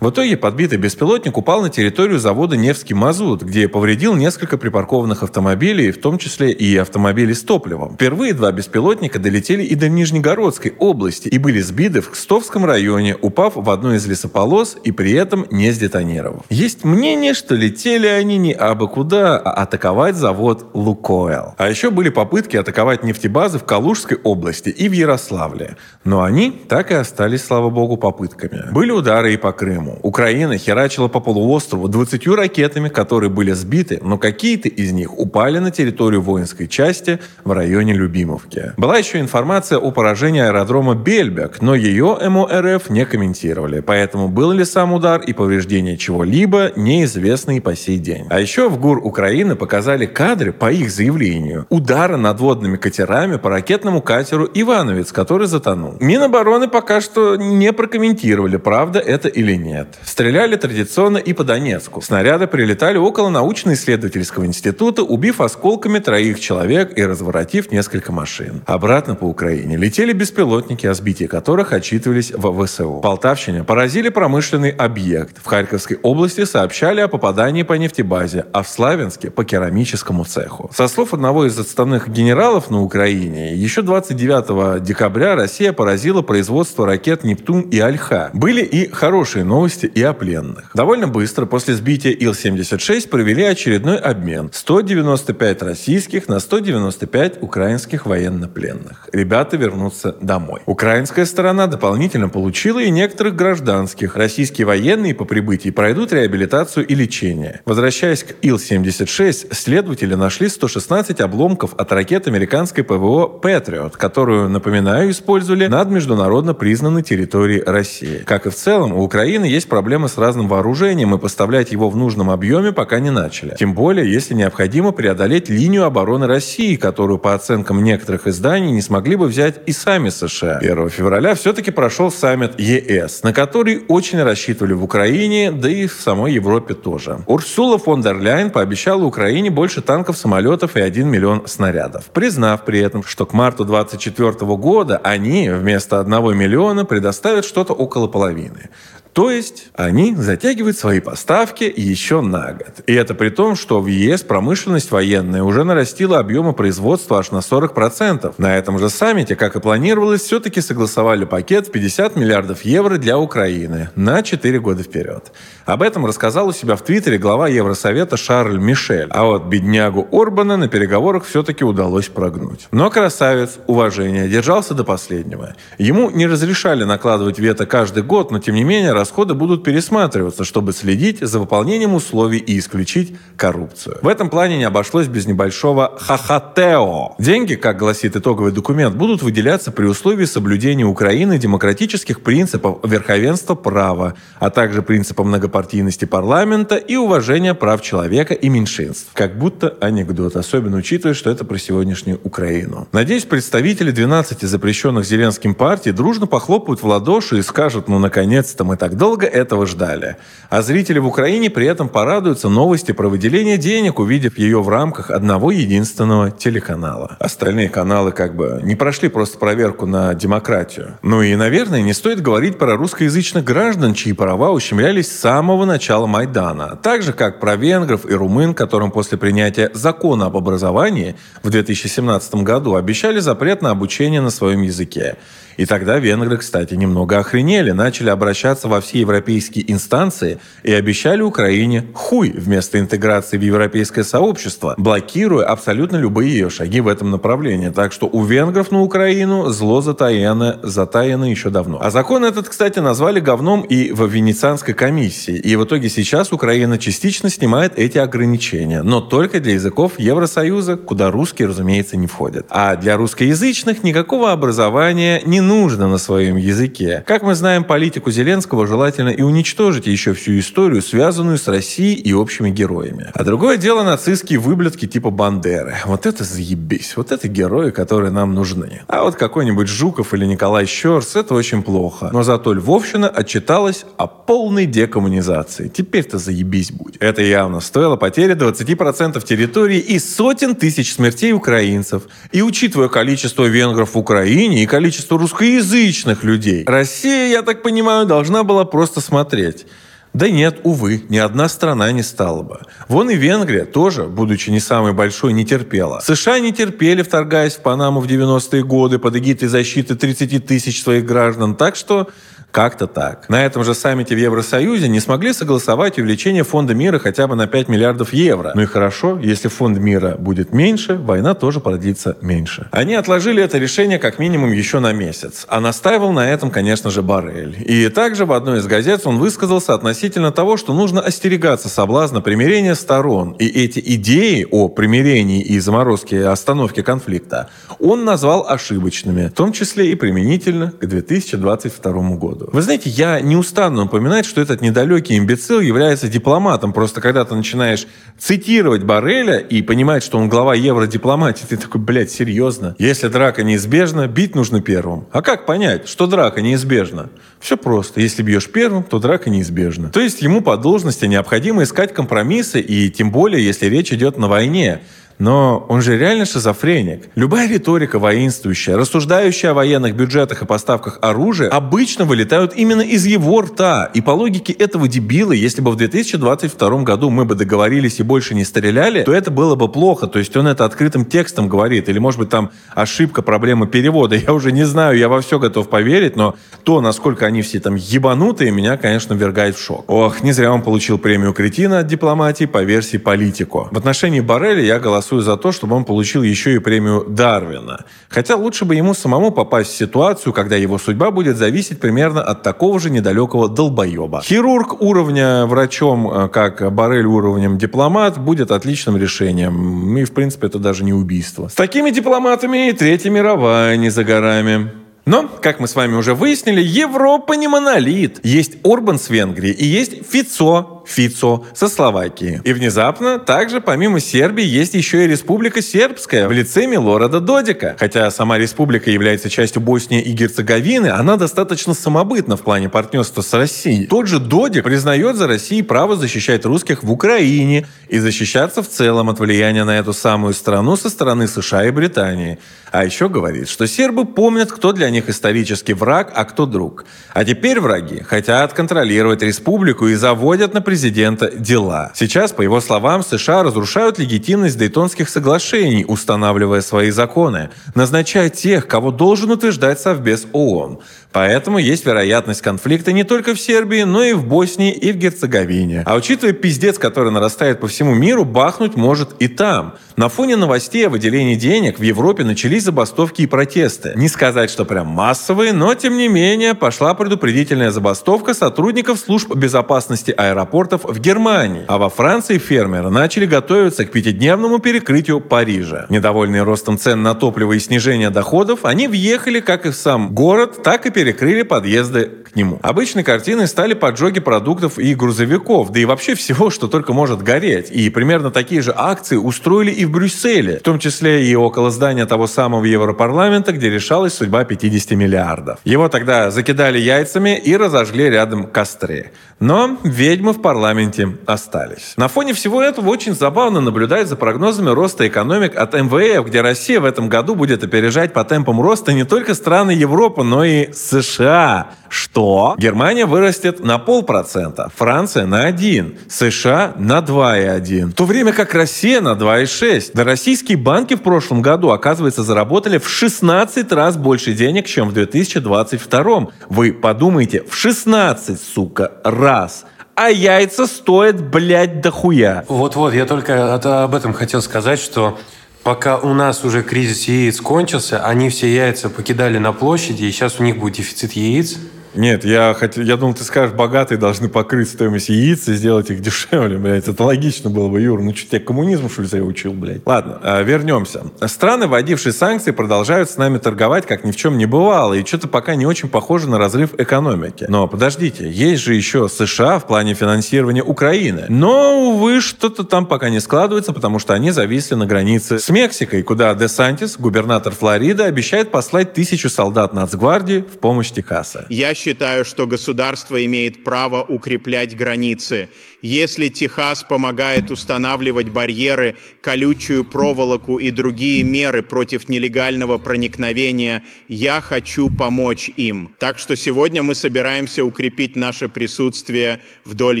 В итоге подбитый беспилотник упал на территорию завода «Невский мазут», где повредил несколько припаркованных автомобилей, в том числе и автомобили с топливом. Впервые два беспилотника долетели и до Нижнегородской области и были сбиты в Кстовском районе, упав в одну из лесополос и при этом не сдетонировав. Есть мнение, что летели они не абы куда, а атаковать завод «Лукойл». А еще были попытки атаковать нефтебазы в Калужской области и в Ярославле. Но они так и остались, слава богу, попытками. Были удары и по Крыму. Украина херачила по полуострову 20 ракетами, которые были сбиты, но какие-то из них упали на территорию воинской части в районе Любимовки. Была еще информация о поражении аэродрома Бельбек, но ее МОРФ не комментировали, поэтому был ли сам удар и повреждение чего-либо неизвестно и по сей день. А еще в ГУР Украины показали кадры, по их заявлению, удара надводными катерами по ракетному катеру «Ивановец», который затонул. Минобороны пока что не прокомментировали, правда это или нет. Стреляли традиционно и по Донецку. Снаряды прилетали около научно-исследовательского института, убив осколками троих человек и разворотив несколько машин. Обратно по Украине летели беспилотники, о сбитии которых отчитывались в ВСУ. В Полтавщине поразили промышленный объект. В Харьковской области сообщали о попадании по нефтебазе, а в Славянске по керамическому цеху. Со слов одного из отставных генералов на Украине, еще 29 декабря Россия поразила производство ракет «Нептун» и «Альха». Были и хорошие новости и о пленных. Довольно быстро после сбития Ил-76 провели очередной обмен. 195 российских на 195 украинских военнопленных. Ребята вернутся домой. Украинская сторона дополнительно получила и некоторых гражданских. Российские военные по прибытии пройдут реабилитацию и лечение. Возвращаясь к Ил-76, следователи нашли 116 обломков от ракет американской ПВО «Патриот», которую, напоминаю, использовали над международно признанной территорией России. Как и в целом, у Украины есть проблемы с разным вооружением, и поставлять его в нужном объеме пока не начали. Тем более, если необходимо преодолеть линию обороны России, которую, по оценкам некоторых изданий, не смогли бы взять и сами США. 1 февраля все-таки прошел саммит ЕС, на который очень рассчитывали в Украине, да и в самой Европе тоже. Урсула фон дер Ляйн пообещала Украине больше танков, самолетов и 1 миллион снарядов, признав при этом, что к марту 2024 года они вместо 1 миллиона предоставят что-то около половины. То есть они затягивают свои поставки еще на год. И это при том, что в ЕС промышленность военная уже нарастила объемы производства аж на 40%. На этом же саммите, как и планировалось, все-таки согласовали пакет в 50 миллиардов евро для Украины на 4 года вперед. Об этом рассказал у себя в Твиттере глава Евросовета Шарль Мишель. А вот беднягу Орбана на переговорах все-таки удалось прогнуть. Но красавец, уважение, держался до последнего. Ему не разрешали накладывать вето каждый год, но тем не менее расходы будут пересматриваться, чтобы следить за выполнением условий и исключить коррупцию. В этом плане не обошлось без небольшого хахатео. Деньги, как гласит итоговый документ, будут выделяться при условии соблюдения Украины демократических принципов верховенства права, а также принципа многопартийности парламента и уважения прав человека и меньшинств. Как будто анекдот, особенно учитывая, что это про сегодняшнюю Украину. Надеюсь, представители 12 запрещенных Зеленским партий дружно похлопают в ладоши и скажут, ну наконец-то мы так долго этого ждали. А зрители в Украине при этом порадуются новости про выделение денег, увидев ее в рамках одного единственного телеканала. Остальные каналы как бы не прошли просто проверку на демократию. Ну и, наверное, не стоит говорить про русскоязычных граждан, чьи права ущемлялись с самого начала Майдана. Так же, как про венгров и румын, которым после принятия закона об образовании в 2017 году обещали запрет на обучение на своем языке. И тогда венгры, кстати, немного охренели, начали обращаться во все европейские инстанции и обещали Украине хуй вместо интеграции в европейское сообщество, блокируя абсолютно любые ее шаги в этом направлении. Так что у венгров на Украину зло затаяно, затаяно еще давно. А закон этот, кстати, назвали говном и в Венецианской комиссии. И в итоге сейчас Украина частично снимает эти ограничения, но только для языков Евросоюза, куда русские, разумеется, не входят. А для русскоязычных никакого образования не нужно на своем языке. Как мы знаем, политику Зеленского желательно и уничтожить еще всю историю, связанную с Россией и общими героями. А другое дело нацистские выблядки типа Бандеры. Вот это заебись. Вот это герои, которые нам нужны. А вот какой-нибудь Жуков или Николай Щерс, это очень плохо. Но зато Львовщина отчиталась о полной декоммунизации. Теперь-то заебись будет. Это явно стоило потери 20% территории и сотен тысяч смертей украинцев. И учитывая количество венгров в Украине и количество русскоязычных людей, Россия, я так понимаю, должна была просто смотреть. Да нет, увы, ни одна страна не стала бы. Вон и Венгрия тоже, будучи не самой большой, не терпела. США не терпели, вторгаясь в Панаму в 90-е годы под эгидой защиты 30 тысяч своих граждан. Так что как-то так. На этом же саммите в Евросоюзе не смогли согласовать увеличение фонда мира хотя бы на 5 миллиардов евро. Ну и хорошо, если фонд мира будет меньше, война тоже продлится меньше. Они отложили это решение как минимум еще на месяц. А настаивал на этом, конечно же, Барель. И также в одной из газет он высказался относительно того, что нужно остерегаться соблазна примирения сторон. И эти идеи о примирении и заморозке остановке конфликта он назвал ошибочными, в том числе и применительно к 2022 году году. Вы знаете, я не устану напоминать, что этот недалекий имбецил является дипломатом. Просто когда ты начинаешь цитировать Барреля и понимать, что он глава евродипломатии, ты такой, блядь, серьезно? Если драка неизбежна, бить нужно первым. А как понять, что драка неизбежна? Все просто. Если бьешь первым, то драка неизбежна. То есть ему по должности необходимо искать компромиссы, и тем более, если речь идет на войне. Но он же реально шизофреник. Любая риторика воинствующая, рассуждающая о военных бюджетах и поставках оружия, обычно вылетают именно из его рта. И по логике этого дебила, если бы в 2022 году мы бы договорились и больше не стреляли, то это было бы плохо. То есть он это открытым текстом говорит. Или, может быть, там ошибка, проблема перевода. Я уже не знаю, я во все готов поверить, но то, насколько они все там ебанутые, меня, конечно, вергает в шок. Ох, не зря он получил премию Кретина от дипломатии по версии Политико. В отношении Барреля я голосую голосую за то, чтобы он получил еще и премию Дарвина. Хотя лучше бы ему самому попасть в ситуацию, когда его судьба будет зависеть примерно от такого же недалекого долбоеба. Хирург уровня врачом, э, как Барель уровнем дипломат, будет отличным решением. И, в принципе, это даже не убийство. С такими дипломатами и Третья мировая не за горами. Но, как мы с вами уже выяснили, Европа не монолит. Есть Орбан с Венгрии и есть Фицо Фицо со Словакии. И внезапно также помимо Сербии есть еще и Республика Сербская в лице Милорада Додика. Хотя сама республика является частью Боснии и Герцеговины, она достаточно самобытна в плане партнерства с Россией. Тот же Додик признает за Россией право защищать русских в Украине и защищаться в целом от влияния на эту самую страну со стороны США и Британии. А еще говорит, что сербы помнят, кто для них исторический враг, а кто друг. А теперь враги хотят контролировать республику и заводят на президента дела. Сейчас, по его словам, США разрушают легитимность Дейтонских соглашений, устанавливая свои законы, назначая тех, кого должен утверждать Совбез ООН. Поэтому есть вероятность конфликта не только в Сербии, но и в Боснии и в Герцеговине. А учитывая пиздец, который нарастает по всему миру, бахнуть может и там. На фоне новостей о выделении денег в Европе начались забастовки и протесты. Не сказать, что прям массовые, но тем не менее пошла предупредительная забастовка сотрудников служб безопасности аэропортов в Германии. А во Франции фермеры начали готовиться к пятидневному перекрытию Парижа. Недовольные ростом цен на топливо и снижение доходов, они въехали как и в сам город, так и перед перекрыли подъезды к нему. Обычной картиной стали поджоги продуктов и грузовиков, да и вообще всего, что только может гореть. И примерно такие же акции устроили и в Брюсселе, в том числе и около здания того самого Европарламента, где решалась судьба 50 миллиардов. Его тогда закидали яйцами и разожгли рядом костры. Но ведьмы в парламенте остались. На фоне всего этого очень забавно наблюдать за прогнозами роста экономик от МВФ, где Россия в этом году будет опережать по темпам роста не только страны Европы, но и США. США. Что? Германия вырастет на полпроцента, Франция на 1, США на 2,1. В то время как Россия на 2,6. Да российские банки в прошлом году, оказывается, заработали в 16 раз больше денег, чем в 2022. Вы подумайте, в 16, сука, раз а яйца стоят, блядь, дохуя. Вот-вот, я только об этом хотел сказать, что пока у нас уже кризис яиц кончился, они все яйца покидали на площади, и сейчас у них будет дефицит яиц. Нет, я, хотел, я думал, ты скажешь, богатые должны покрыть стоимость яиц и сделать их дешевле, блядь. Это логично было бы, Юр. Ну, что, тебя коммунизм, что ли, я учил, блядь? Ладно, а, вернемся. Страны, вводившие санкции, продолжают с нами торговать, как ни в чем не бывало, и что-то пока не очень похоже на разрыв экономики. Но подождите, есть же еще США в плане финансирования Украины. Но, увы, что-то там пока не складывается, потому что они зависли на границе с Мексикой, куда Де Сантис, губернатор Флориды, обещает послать тысячу солдат Нацгвардии в помощь Техаса. Я считаю, что государство имеет право укреплять границы. Если Техас помогает устанавливать барьеры, колючую проволоку и другие меры против нелегального проникновения, я хочу помочь им. Так что сегодня мы собираемся укрепить наше присутствие вдоль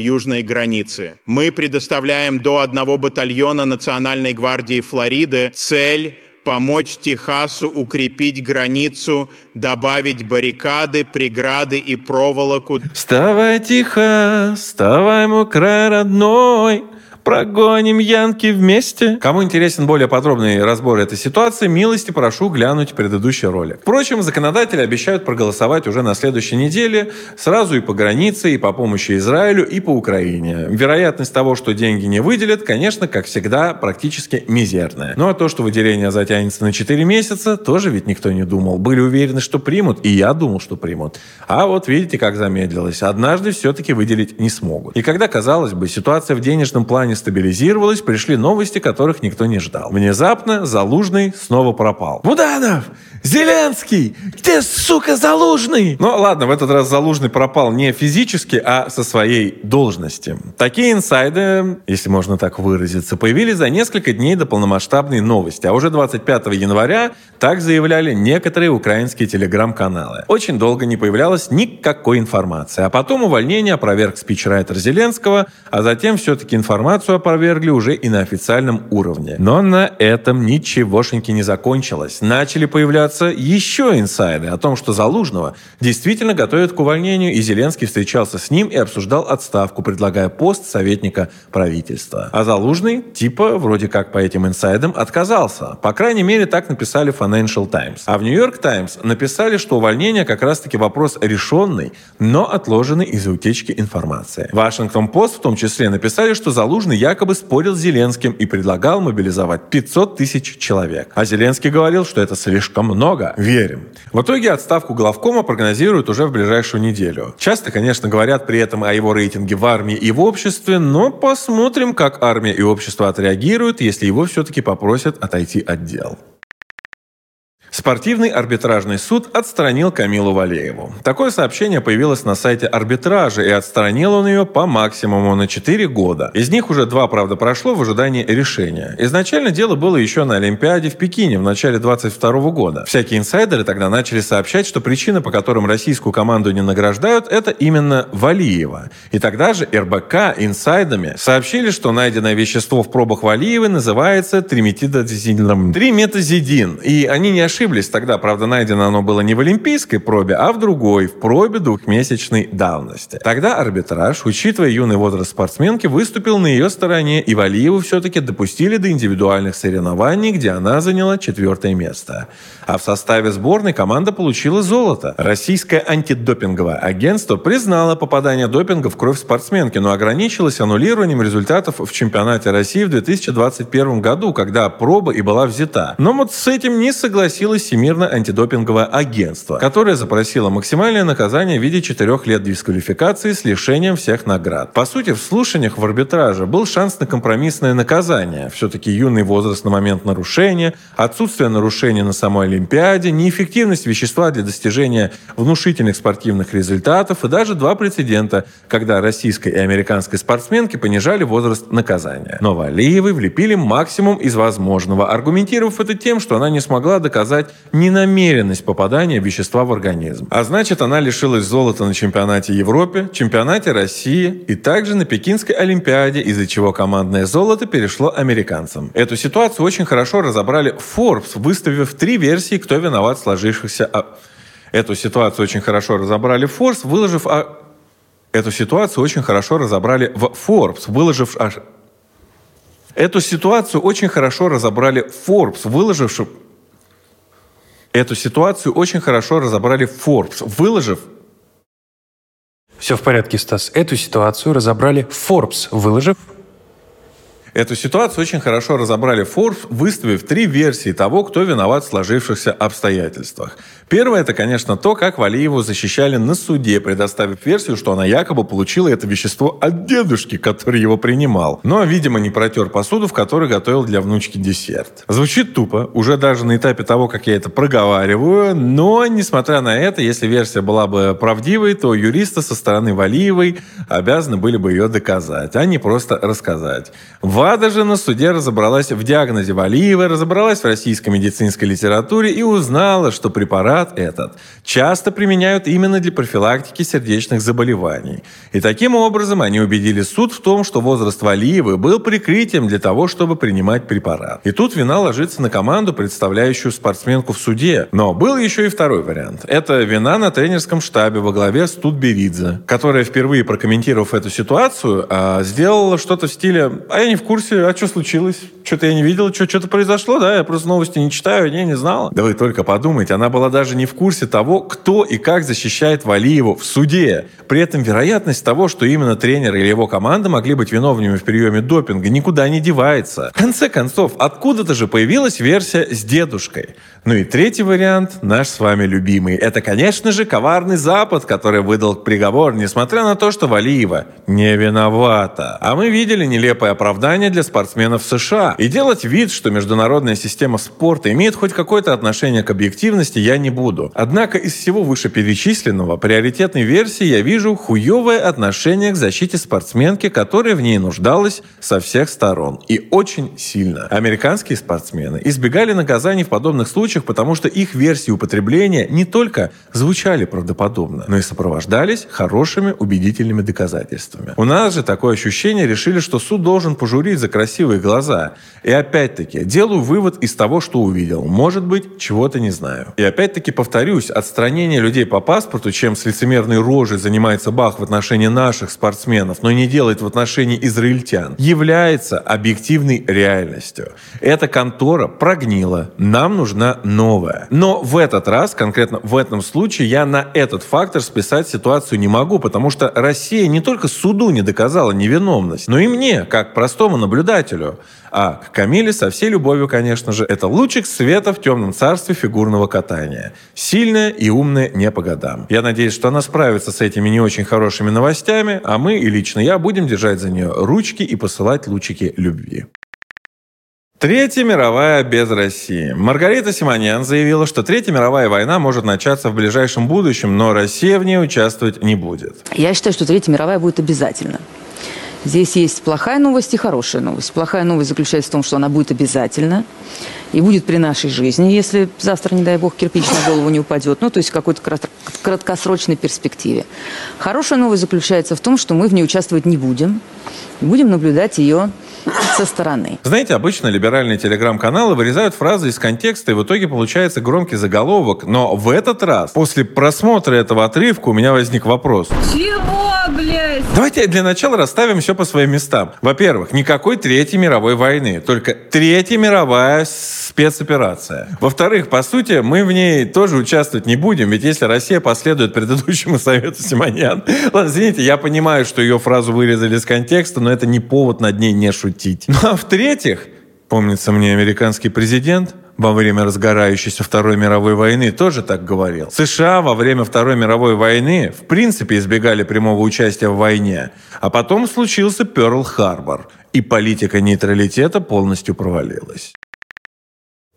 южной границы. Мы предоставляем до одного батальона Национальной гвардии Флориды цель помочь Техасу укрепить границу, добавить баррикады, преграды и проволоку. Вставай, Техас, вставай, мой край родной, Прогоним Янки вместе. Кому интересен более подробный разбор этой ситуации, милости прошу глянуть предыдущий ролик. Впрочем, законодатели обещают проголосовать уже на следующей неделе сразу и по границе, и по помощи Израилю, и по Украине. Вероятность того, что деньги не выделят, конечно, как всегда, практически мизерная. Ну а то, что выделение затянется на 4 месяца, тоже ведь никто не думал. Были уверены, что примут, и я думал, что примут. А вот видите, как замедлилось. Однажды все-таки выделить не смогут. И когда, казалось бы, ситуация в денежном плане плане стабилизировалась, пришли новости, которых никто не ждал. Внезапно Залужный снова пропал. Буданов! Зеленский! Где, сука, Залужный? Ну, ладно, в этот раз Залужный пропал не физически, а со своей должности. Такие инсайды, если можно так выразиться, появились за несколько дней до полномасштабной новости. А уже 25 января так заявляли некоторые украинские телеграм-каналы. Очень долго не появлялось никакой информации. А потом увольнение опроверг спичрайтер Зеленского, а затем все-таки информацию информацию опровергли уже и на официальном уровне. Но на этом ничегошеньки не закончилось. Начали появляться еще инсайды о том, что Залужного действительно готовят к увольнению, и Зеленский встречался с ним и обсуждал отставку, предлагая пост советника правительства. А Залужный, типа, вроде как по этим инсайдам, отказался. По крайней мере, так написали Financial Times. А в York Times написали, что увольнение как раз-таки вопрос решенный, но отложенный из-за утечки информации. Вашингтон Пост в том числе написали, что Залужный якобы спорил с Зеленским и предлагал мобилизовать 500 тысяч человек. А Зеленский говорил, что это слишком много. Верим. В итоге отставку главкома прогнозируют уже в ближайшую неделю. Часто, конечно, говорят при этом о его рейтинге в армии и в обществе, но посмотрим, как армия и общество отреагируют, если его все-таки попросят отойти от дел. Спортивный арбитражный суд отстранил Камилу Валееву. Такое сообщение появилось на сайте арбитража, и отстранил он ее по максимуму на 4 года. Из них уже два, правда, прошло в ожидании решения. Изначально дело было еще на Олимпиаде в Пекине в начале 22 года. Всякие инсайдеры тогда начали сообщать, что причина, по которым российскую команду не награждают, это именно Валиева. И тогда же РБК инсайдами сообщили, что найденное вещество в пробах Валиевой называется триметидозидин. Триметазидин. И они не ошиблись ошиблись тогда. Правда, найдено оно было не в олимпийской пробе, а в другой, в пробе двухмесячной давности. Тогда арбитраж, учитывая юный возраст спортсменки, выступил на ее стороне, и Валиеву все-таки допустили до индивидуальных соревнований, где она заняла четвертое место. А в составе сборной команда получила золото. Российское антидопинговое агентство признало попадание допинга в кровь спортсменки, но ограничилось аннулированием результатов в чемпионате России в 2021 году, когда проба и была взята. Но вот с этим не согласилась согласилось Всемирное антидопинговое агентство, которое запросило максимальное наказание в виде четырех лет дисквалификации с лишением всех наград. По сути, в слушаниях в арбитраже был шанс на компромиссное наказание. Все-таки юный возраст на момент нарушения, отсутствие нарушения на самой Олимпиаде, неэффективность вещества для достижения внушительных спортивных результатов и даже два прецедента, когда российской и американской спортсменки понижали возраст наказания. Но Валиевой влепили максимум из возможного, аргументировав это тем, что она не смогла доказать сказать, ненамеренность попадания вещества в организм. А значит, она лишилась золота на чемпионате Европы, чемпионате России и также на Пекинской Олимпиаде, из-за чего командное золото перешло американцам. Эту ситуацию очень хорошо разобрали Forbes, выставив три версии, кто виноват в сложившихся... Эту ситуацию очень хорошо разобрали Forbes, выложив... Эту ситуацию очень хорошо разобрали в Forbes, выложив Эту ситуацию очень хорошо разобрали Forbes, выложивший... Эту ситуацию очень хорошо разобрали Forbes, выложив... Все в порядке, Стас. Эту ситуацию разобрали Forbes, выложив... Эту ситуацию очень хорошо разобрали Forbes, выставив три версии того, кто виноват в сложившихся обстоятельствах. Первое – это, конечно, то, как Валиеву защищали на суде, предоставив версию, что она якобы получила это вещество от дедушки, который его принимал. Но, видимо, не протер посуду, в которой готовил для внучки десерт. Звучит тупо, уже даже на этапе того, как я это проговариваю, но, несмотря на это, если версия была бы правдивой, то юристы со стороны Валиевой обязаны были бы ее доказать, а не просто рассказать. ВАДА же на суде разобралась в диагнозе Валиевой, разобралась в российской медицинской литературе и узнала, что препарат этот часто применяют именно для профилактики сердечных заболеваний. И таким образом они убедили суд в том, что возраст Валиевой был прикрытием для того, чтобы принимать препарат. И тут вина ложится на команду, представляющую спортсменку в суде. Но был еще и второй вариант. Это вина на тренерском штабе во главе с Тутберидзе, которая, впервые прокомментировав эту ситуацию, а, сделала что-то в стиле «А я не в курсе, а что случилось? Что-то я не видел, что, что-то произошло, да? Я просто новости не читаю, не, не знала. Да вы только подумайте, она была даже не в курсе того, кто и как защищает Валиеву в суде. При этом вероятность того, что именно тренер или его команда могли быть виновными в приеме допинга, никуда не девается. В конце концов, откуда-то же появилась версия с дедушкой. Ну и третий вариант, наш с вами любимый. Это, конечно же, коварный Запад, который выдал приговор, несмотря на то, что Валиева не виновата. А мы видели нелепое оправдание для спортсменов США. И делать вид, что международная система спорта имеет хоть какое-то отношение к объективности, я не буду. Однако из всего вышеперечисленного приоритетной версии я вижу хуевое отношение к защите спортсменки, которая в ней нуждалась со всех сторон. И очень сильно. Американские спортсмены избегали наказаний в подобных случаях случаях, потому что их версии употребления не только звучали правдоподобно, но и сопровождались хорошими убедительными доказательствами. У нас же такое ощущение решили, что суд должен пожурить за красивые глаза. И опять-таки, делаю вывод из того, что увидел. Может быть, чего-то не знаю. И опять-таки повторюсь, отстранение людей по паспорту, чем с лицемерной рожей занимается Бах в отношении наших спортсменов, но не делает в отношении израильтян, является объективной реальностью. Эта контора прогнила. Нам нужна новое. Но в этот раз, конкретно в этом случае, я на этот фактор списать ситуацию не могу, потому что Россия не только суду не доказала невиновность, но и мне, как простому наблюдателю. А к Камиле со всей любовью, конечно же, это лучик света в темном царстве фигурного катания. Сильная и умная не по годам. Я надеюсь, что она справится с этими не очень хорошими новостями, а мы и лично я будем держать за нее ручки и посылать лучики любви. Третья мировая без России. Маргарита Симонян заявила, что Третья мировая война может начаться в ближайшем будущем, но Россия в ней участвовать не будет. Я считаю, что Третья мировая будет обязательно. Здесь есть плохая новость и хорошая новость. Плохая новость заключается в том, что она будет обязательно и будет при нашей жизни, если завтра, не дай бог, кирпич на голову не упадет, ну, то есть в какой-то краткосрочной перспективе. Хорошая новость заключается в том, что мы в ней участвовать не будем, и будем наблюдать ее со стороны. Знаете, обычно либеральные телеграм-каналы вырезают фразы из контекста, и в итоге получается громкий заголовок. Но в этот раз, после просмотра этого отрывка, у меня возник вопрос. Чего? Давайте для начала расставим все по своим местам. Во-первых, никакой Третьей мировой войны, только Третья мировая спецоперация. Во-вторых, по сути, мы в ней тоже участвовать не будем, ведь если Россия последует предыдущему совету Симонян... Ладно, извините, я понимаю, что ее фразу вырезали из контекста, но это не повод над ней не шутить. Ну а в-третьих, помнится мне американский президент во время разгорающейся Второй мировой войны тоже так говорил. США во время Второй мировой войны в принципе избегали прямого участия в войне, а потом случился Перл-Харбор, и политика нейтралитета полностью провалилась.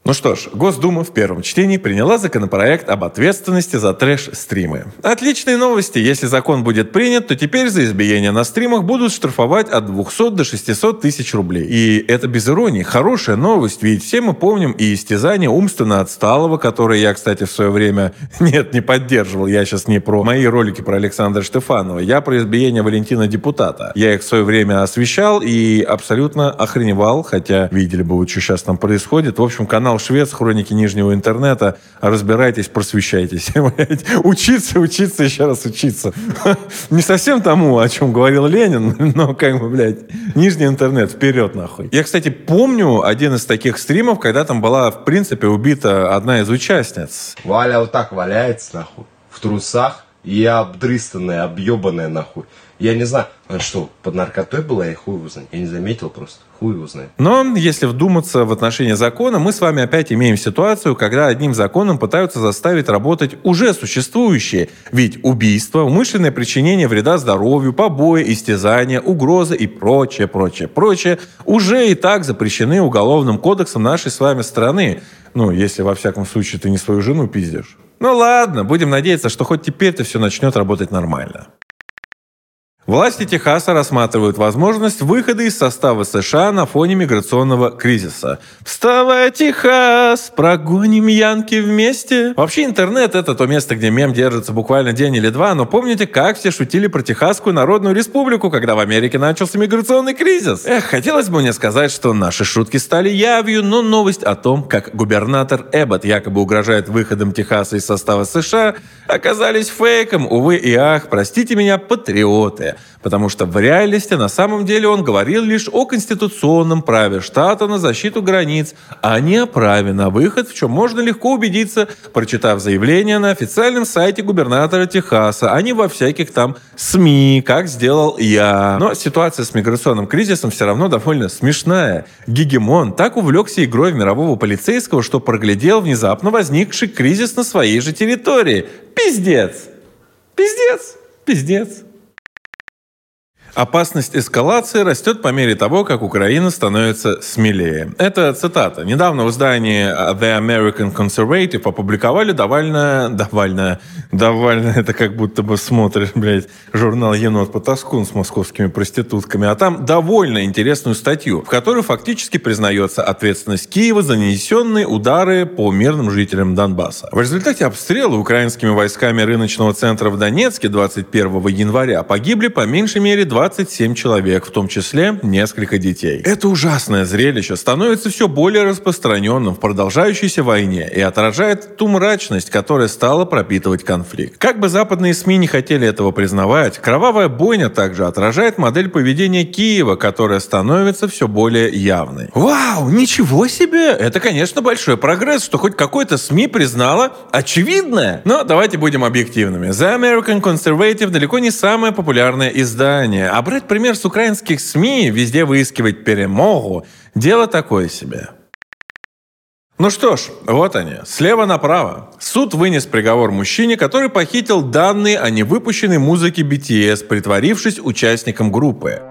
Ну что ж, Госдума в первом чтении приняла законопроект об ответственности за трэш-стримы. Отличные новости. Если закон будет принят, то теперь за избиение на стримах будут штрафовать от 200 до 600 тысяч рублей. И это без иронии. Хорошая новость, ведь все мы помним и истязание умственно отсталого, которое я, кстати, в свое время, нет, не поддерживал. Я сейчас не про мои ролики про Александра Штефанова. Я про избиение Валентина Депутата. Я их в свое время освещал и абсолютно охреневал, хотя видели бы вы, что сейчас там происходит. В общем, канал Швец, хроники Нижнего интернета. Разбирайтесь, просвещайтесь. учиться, учиться, еще раз учиться. Не совсем тому, о чем говорил Ленин, но как бы, блядь, Нижний интернет, вперед нахуй. Я, кстати, помню один из таких стримов, когда там была, в принципе, убита одна из участниц. Валя вот так валяется, нахуй, в трусах, и обдрыстанная, объебанная, нахуй. Я не знаю, она что, под наркотой была, я хуй его знает. Я не заметил просто, хуй его знает. Но если вдуматься в отношении закона, мы с вами опять имеем ситуацию, когда одним законом пытаются заставить работать уже существующие. Ведь убийство, умышленное причинение вреда здоровью, побои, истязания, угрозы и прочее, прочее, прочее уже и так запрещены уголовным кодексом нашей с вами страны. Ну, если во всяком случае ты не свою жену пиздишь. Ну ладно, будем надеяться, что хоть теперь-то все начнет работать нормально. Власти Техаса рассматривают возможность выхода из состава США на фоне миграционного кризиса. Вставай, Техас! Прогоним Янки вместе! Вообще интернет — это то место, где мем держится буквально день или два, но помните, как все шутили про Техасскую Народную Республику, когда в Америке начался миграционный кризис? Эх, хотелось бы мне сказать, что наши шутки стали явью, но новость о том, как губернатор Эббот якобы угрожает выходом Техаса из состава США, оказались фейком, увы и ах, простите меня, патриоты потому что в реальности на самом деле он говорил лишь о конституционном праве штата на защиту границ, а не о праве на выход, в чем можно легко убедиться, прочитав заявление на официальном сайте губернатора Техаса, а не во всяких там СМИ, как сделал я. Но ситуация с миграционным кризисом все равно довольно смешная. Гегемон так увлекся игрой в мирового полицейского, что проглядел внезапно возникший кризис на своей же территории. Пиздец! Пиздец! Пиздец! Опасность эскалации растет по мере того, как Украина становится смелее. Это цитата. Недавно в издании The American Conservative опубликовали довольно... Довольно... Довольно... Это как будто бы смотришь, блядь, журнал «Енот Потаскун» с московскими проститутками. А там довольно интересную статью, в которой фактически признается ответственность Киева за нанесенные удары по мирным жителям Донбасса. В результате обстрела украинскими войсками рыночного центра в Донецке 21 января погибли по меньшей мере 20 27 человек, в том числе несколько детей. Это ужасное зрелище становится все более распространенным в продолжающейся войне и отражает ту мрачность, которая стала пропитывать конфликт. Как бы западные СМИ не хотели этого признавать, кровавая бойня также отражает модель поведения Киева, которая становится все более явной. Вау, ничего себе! Это, конечно, большой прогресс, что хоть какой-то СМИ признала очевидное. Но давайте будем объективными. The American Conservative далеко не самое популярное издание, а брать пример с украинских СМИ, везде выискивать перемогу, дело такое себе. Ну что ж, вот они, слева направо. Суд вынес приговор мужчине, который похитил данные о невыпущенной музыке BTS, притворившись участником группы.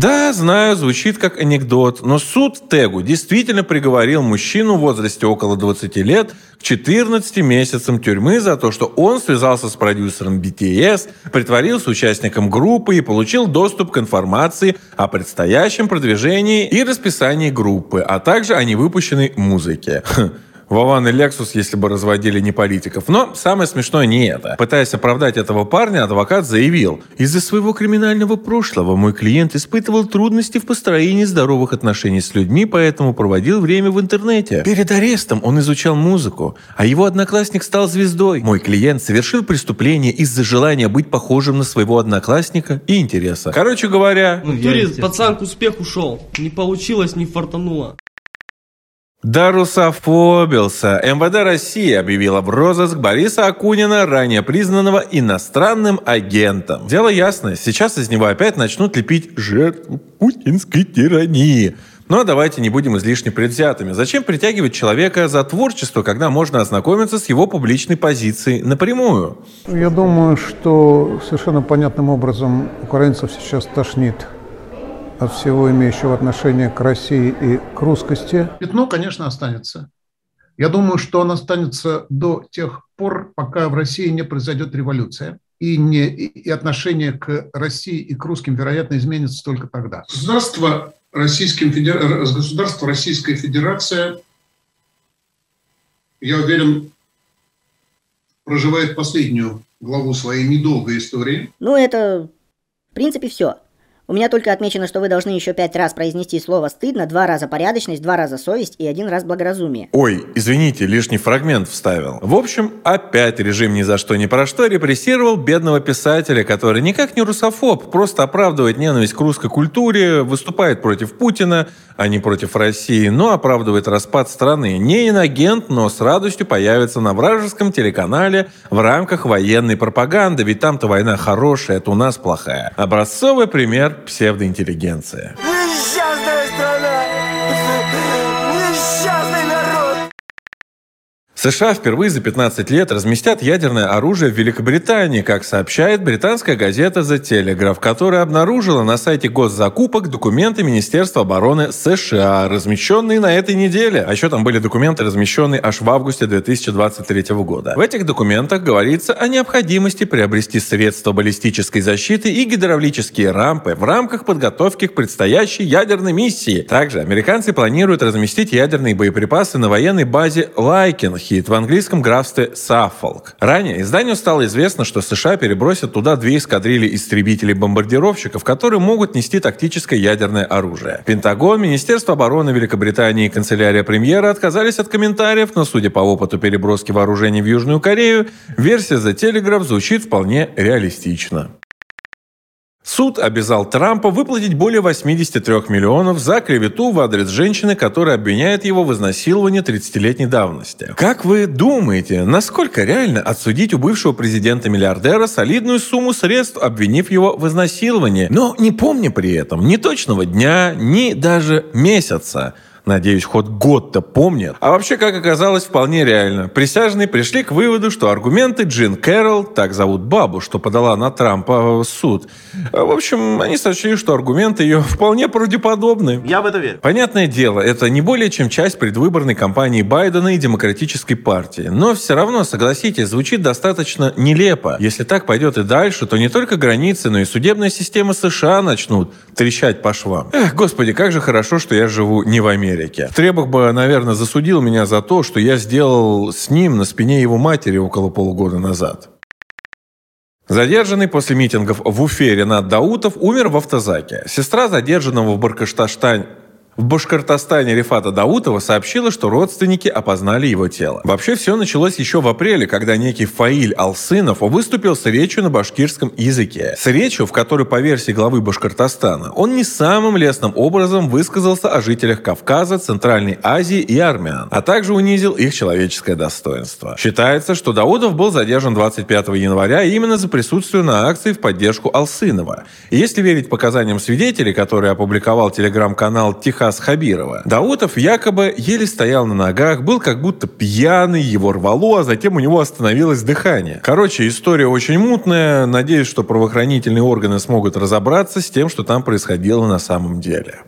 Да, знаю, звучит как анекдот, но суд Тегу действительно приговорил мужчину в возрасте около 20 лет к 14 месяцам тюрьмы за то, что он связался с продюсером BTS, притворился участником группы и получил доступ к информации о предстоящем продвижении и расписании группы, а также о невыпущенной музыке. Вован и Лексус, если бы разводили не политиков. Но самое смешное не это. Пытаясь оправдать этого парня, адвокат заявил, «Из-за своего криминального прошлого мой клиент испытывал трудности в построении здоровых отношений с людьми, поэтому проводил время в интернете. Перед арестом он изучал музыку, а его одноклассник стал звездой. Мой клиент совершил преступление из-за желания быть похожим на своего одноклассника и интереса. Короче говоря... Ну, Турист, пацан к успеху шел. Не получилось, не фартануло. Да русофобился. МВД России объявила в розыск Бориса Акунина, ранее признанного иностранным агентом. Дело ясное, сейчас из него опять начнут лепить жертву путинской тирании. Но давайте не будем излишне предвзятыми. Зачем притягивать человека за творчество, когда можно ознакомиться с его публичной позицией напрямую? Я думаю, что совершенно понятным образом украинцев сейчас тошнит от всего имеющего отношение к России и к русскости? Пятно, конечно, останется. Я думаю, что он останется до тех пор, пока в России не произойдет революция. И, не, и отношение к России и к русским, вероятно, изменится только тогда. Государство, Российским Федер... Государство Российская Федерация, я уверен, проживает последнюю главу своей недолгой истории. Ну, это, в принципе, все. У меня только отмечено, что вы должны еще пять раз произнести слово «стыдно», два раза порядочность, два раза совесть и один раз благоразумие. Ой, извините, лишний фрагмент вставил. В общем, опять режим ни за что ни про что репрессировал бедного писателя, который никак не русофоб, просто оправдывает ненависть к русской культуре, выступает против Путина, а не против России, но оправдывает распад страны. Не инагент, но с радостью появится на вражеском телеканале в рамках военной пропаганды, ведь там-то война хорошая, это у нас плохая. Образцовый пример псевдоинтеллигенция. Несчастная США впервые за 15 лет разместят ядерное оружие в Великобритании, как сообщает британская газета The Telegraph, которая обнаружила на сайте госзакупок документы Министерства обороны США, размещенные на этой неделе. А еще там были документы, размещенные аж в августе 2023 года. В этих документах говорится о необходимости приобрести средства баллистической защиты и гидравлические рампы в рамках подготовки к предстоящей ядерной миссии. Также американцы планируют разместить ядерные боеприпасы на военной базе Лейкенхит в английском графстве Саффолк. Ранее изданию стало известно, что США перебросят туда две эскадрильи истребителей-бомбардировщиков, которые могут нести тактическое ядерное оружие. Пентагон, Министерство обороны Великобритании и канцелярия премьера отказались от комментариев, но, судя по опыту переброски вооружений в Южную Корею, версия The Telegraph звучит вполне реалистично. Суд обязал Трампа выплатить более 83 миллионов за клевету в адрес женщины, которая обвиняет его в изнасиловании 30-летней давности. Как вы думаете, насколько реально отсудить у бывшего президента-миллиардера солидную сумму средств, обвинив его в изнасиловании, но не помня при этом ни точного дня, ни даже месяца? Надеюсь, хоть год-то помнят. А вообще, как оказалось, вполне реально. Присяжные пришли к выводу, что аргументы Джин Кэрролл, так зовут бабу, что подала на Трампа в суд, в общем, они сочли, что аргументы ее вполне правдеподобны. Я в это верю. Понятное дело, это не более чем часть предвыборной кампании Байдена и Демократической партии. Но все равно, согласитесь, звучит достаточно нелепо. Если так пойдет и дальше, то не только границы, но и судебная система США начнут трещать по швам. Эх, господи, как же хорошо, что я живу не в Америке. Требах бы, наверное, засудил меня за то, что я сделал с ним на спине его матери около полугода назад. Задержанный после митингов в Уфе Ренат Даутов умер в автозаке. Сестра задержанного в Баркашташтане в Башкортостане Рифата Даутова сообщила, что родственники опознали его тело. Вообще все началось еще в апреле, когда некий Фаиль Алсынов выступил с речью на башкирском языке. С речью, в которой, по версии главы Башкортостана, он не самым лестным образом высказался о жителях Кавказа, Центральной Азии и армян, а также унизил их человеческое достоинство. Считается, что Даутов был задержан 25 января именно за присутствие на акции в поддержку Алсынова. И если верить показаниям свидетелей, которые опубликовал телеграм-канал «Тихо рассказ Хабирова. Даутов якобы еле стоял на ногах, был как будто пьяный, его рвало, а затем у него остановилось дыхание. Короче, история очень мутная. Надеюсь, что правоохранительные органы смогут разобраться с тем, что там происходило на самом деле.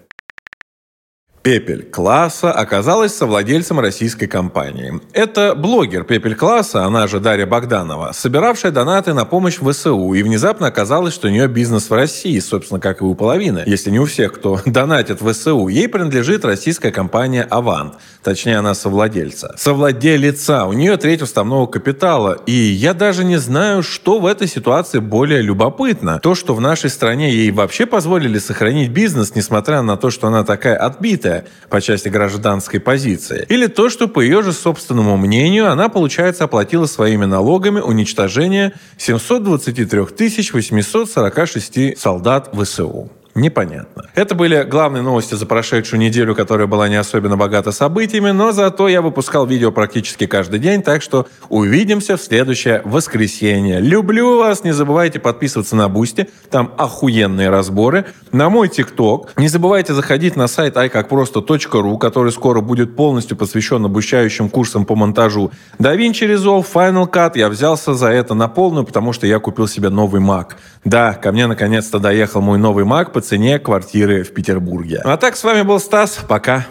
Пепель класса оказалась совладельцем российской компании. Это блогер Пепель класса, она же Дарья Богданова, собиравшая донаты на помощь ВСУ, и внезапно оказалось, что у нее бизнес в России, собственно, как и у половины, если не у всех, кто донатит ВСУ. Ей принадлежит российская компания «Авант», точнее, она совладельца. Совладелица, у нее треть уставного капитала, и я даже не знаю, что в этой ситуации более любопытно. То, что в нашей стране ей вообще позволили сохранить бизнес, несмотря на то, что она такая отбитая, по части гражданской позиции. Или то, что, по ее же собственному мнению, она, получается, оплатила своими налогами уничтожение 723 846 солдат ВСУ. Непонятно. Это были главные новости за прошедшую неделю, которая была не особенно богата событиями, но зато я выпускал видео практически каждый день, так что увидимся в следующее воскресенье. Люблю вас, не забывайте подписываться на Бусти, там охуенные разборы, на мой ТикТок. Не забывайте заходить на сайт iCakProsto.ru, который скоро будет полностью посвящен обучающим курсам по монтажу DaVinci Resolve, Final Cut. Я взялся за это на полную, потому что я купил себе новый Mac. Да, ко мне наконец-то доехал мой новый Mac, по цене квартиры в Петербурге. А так, с вами был Стас. Пока.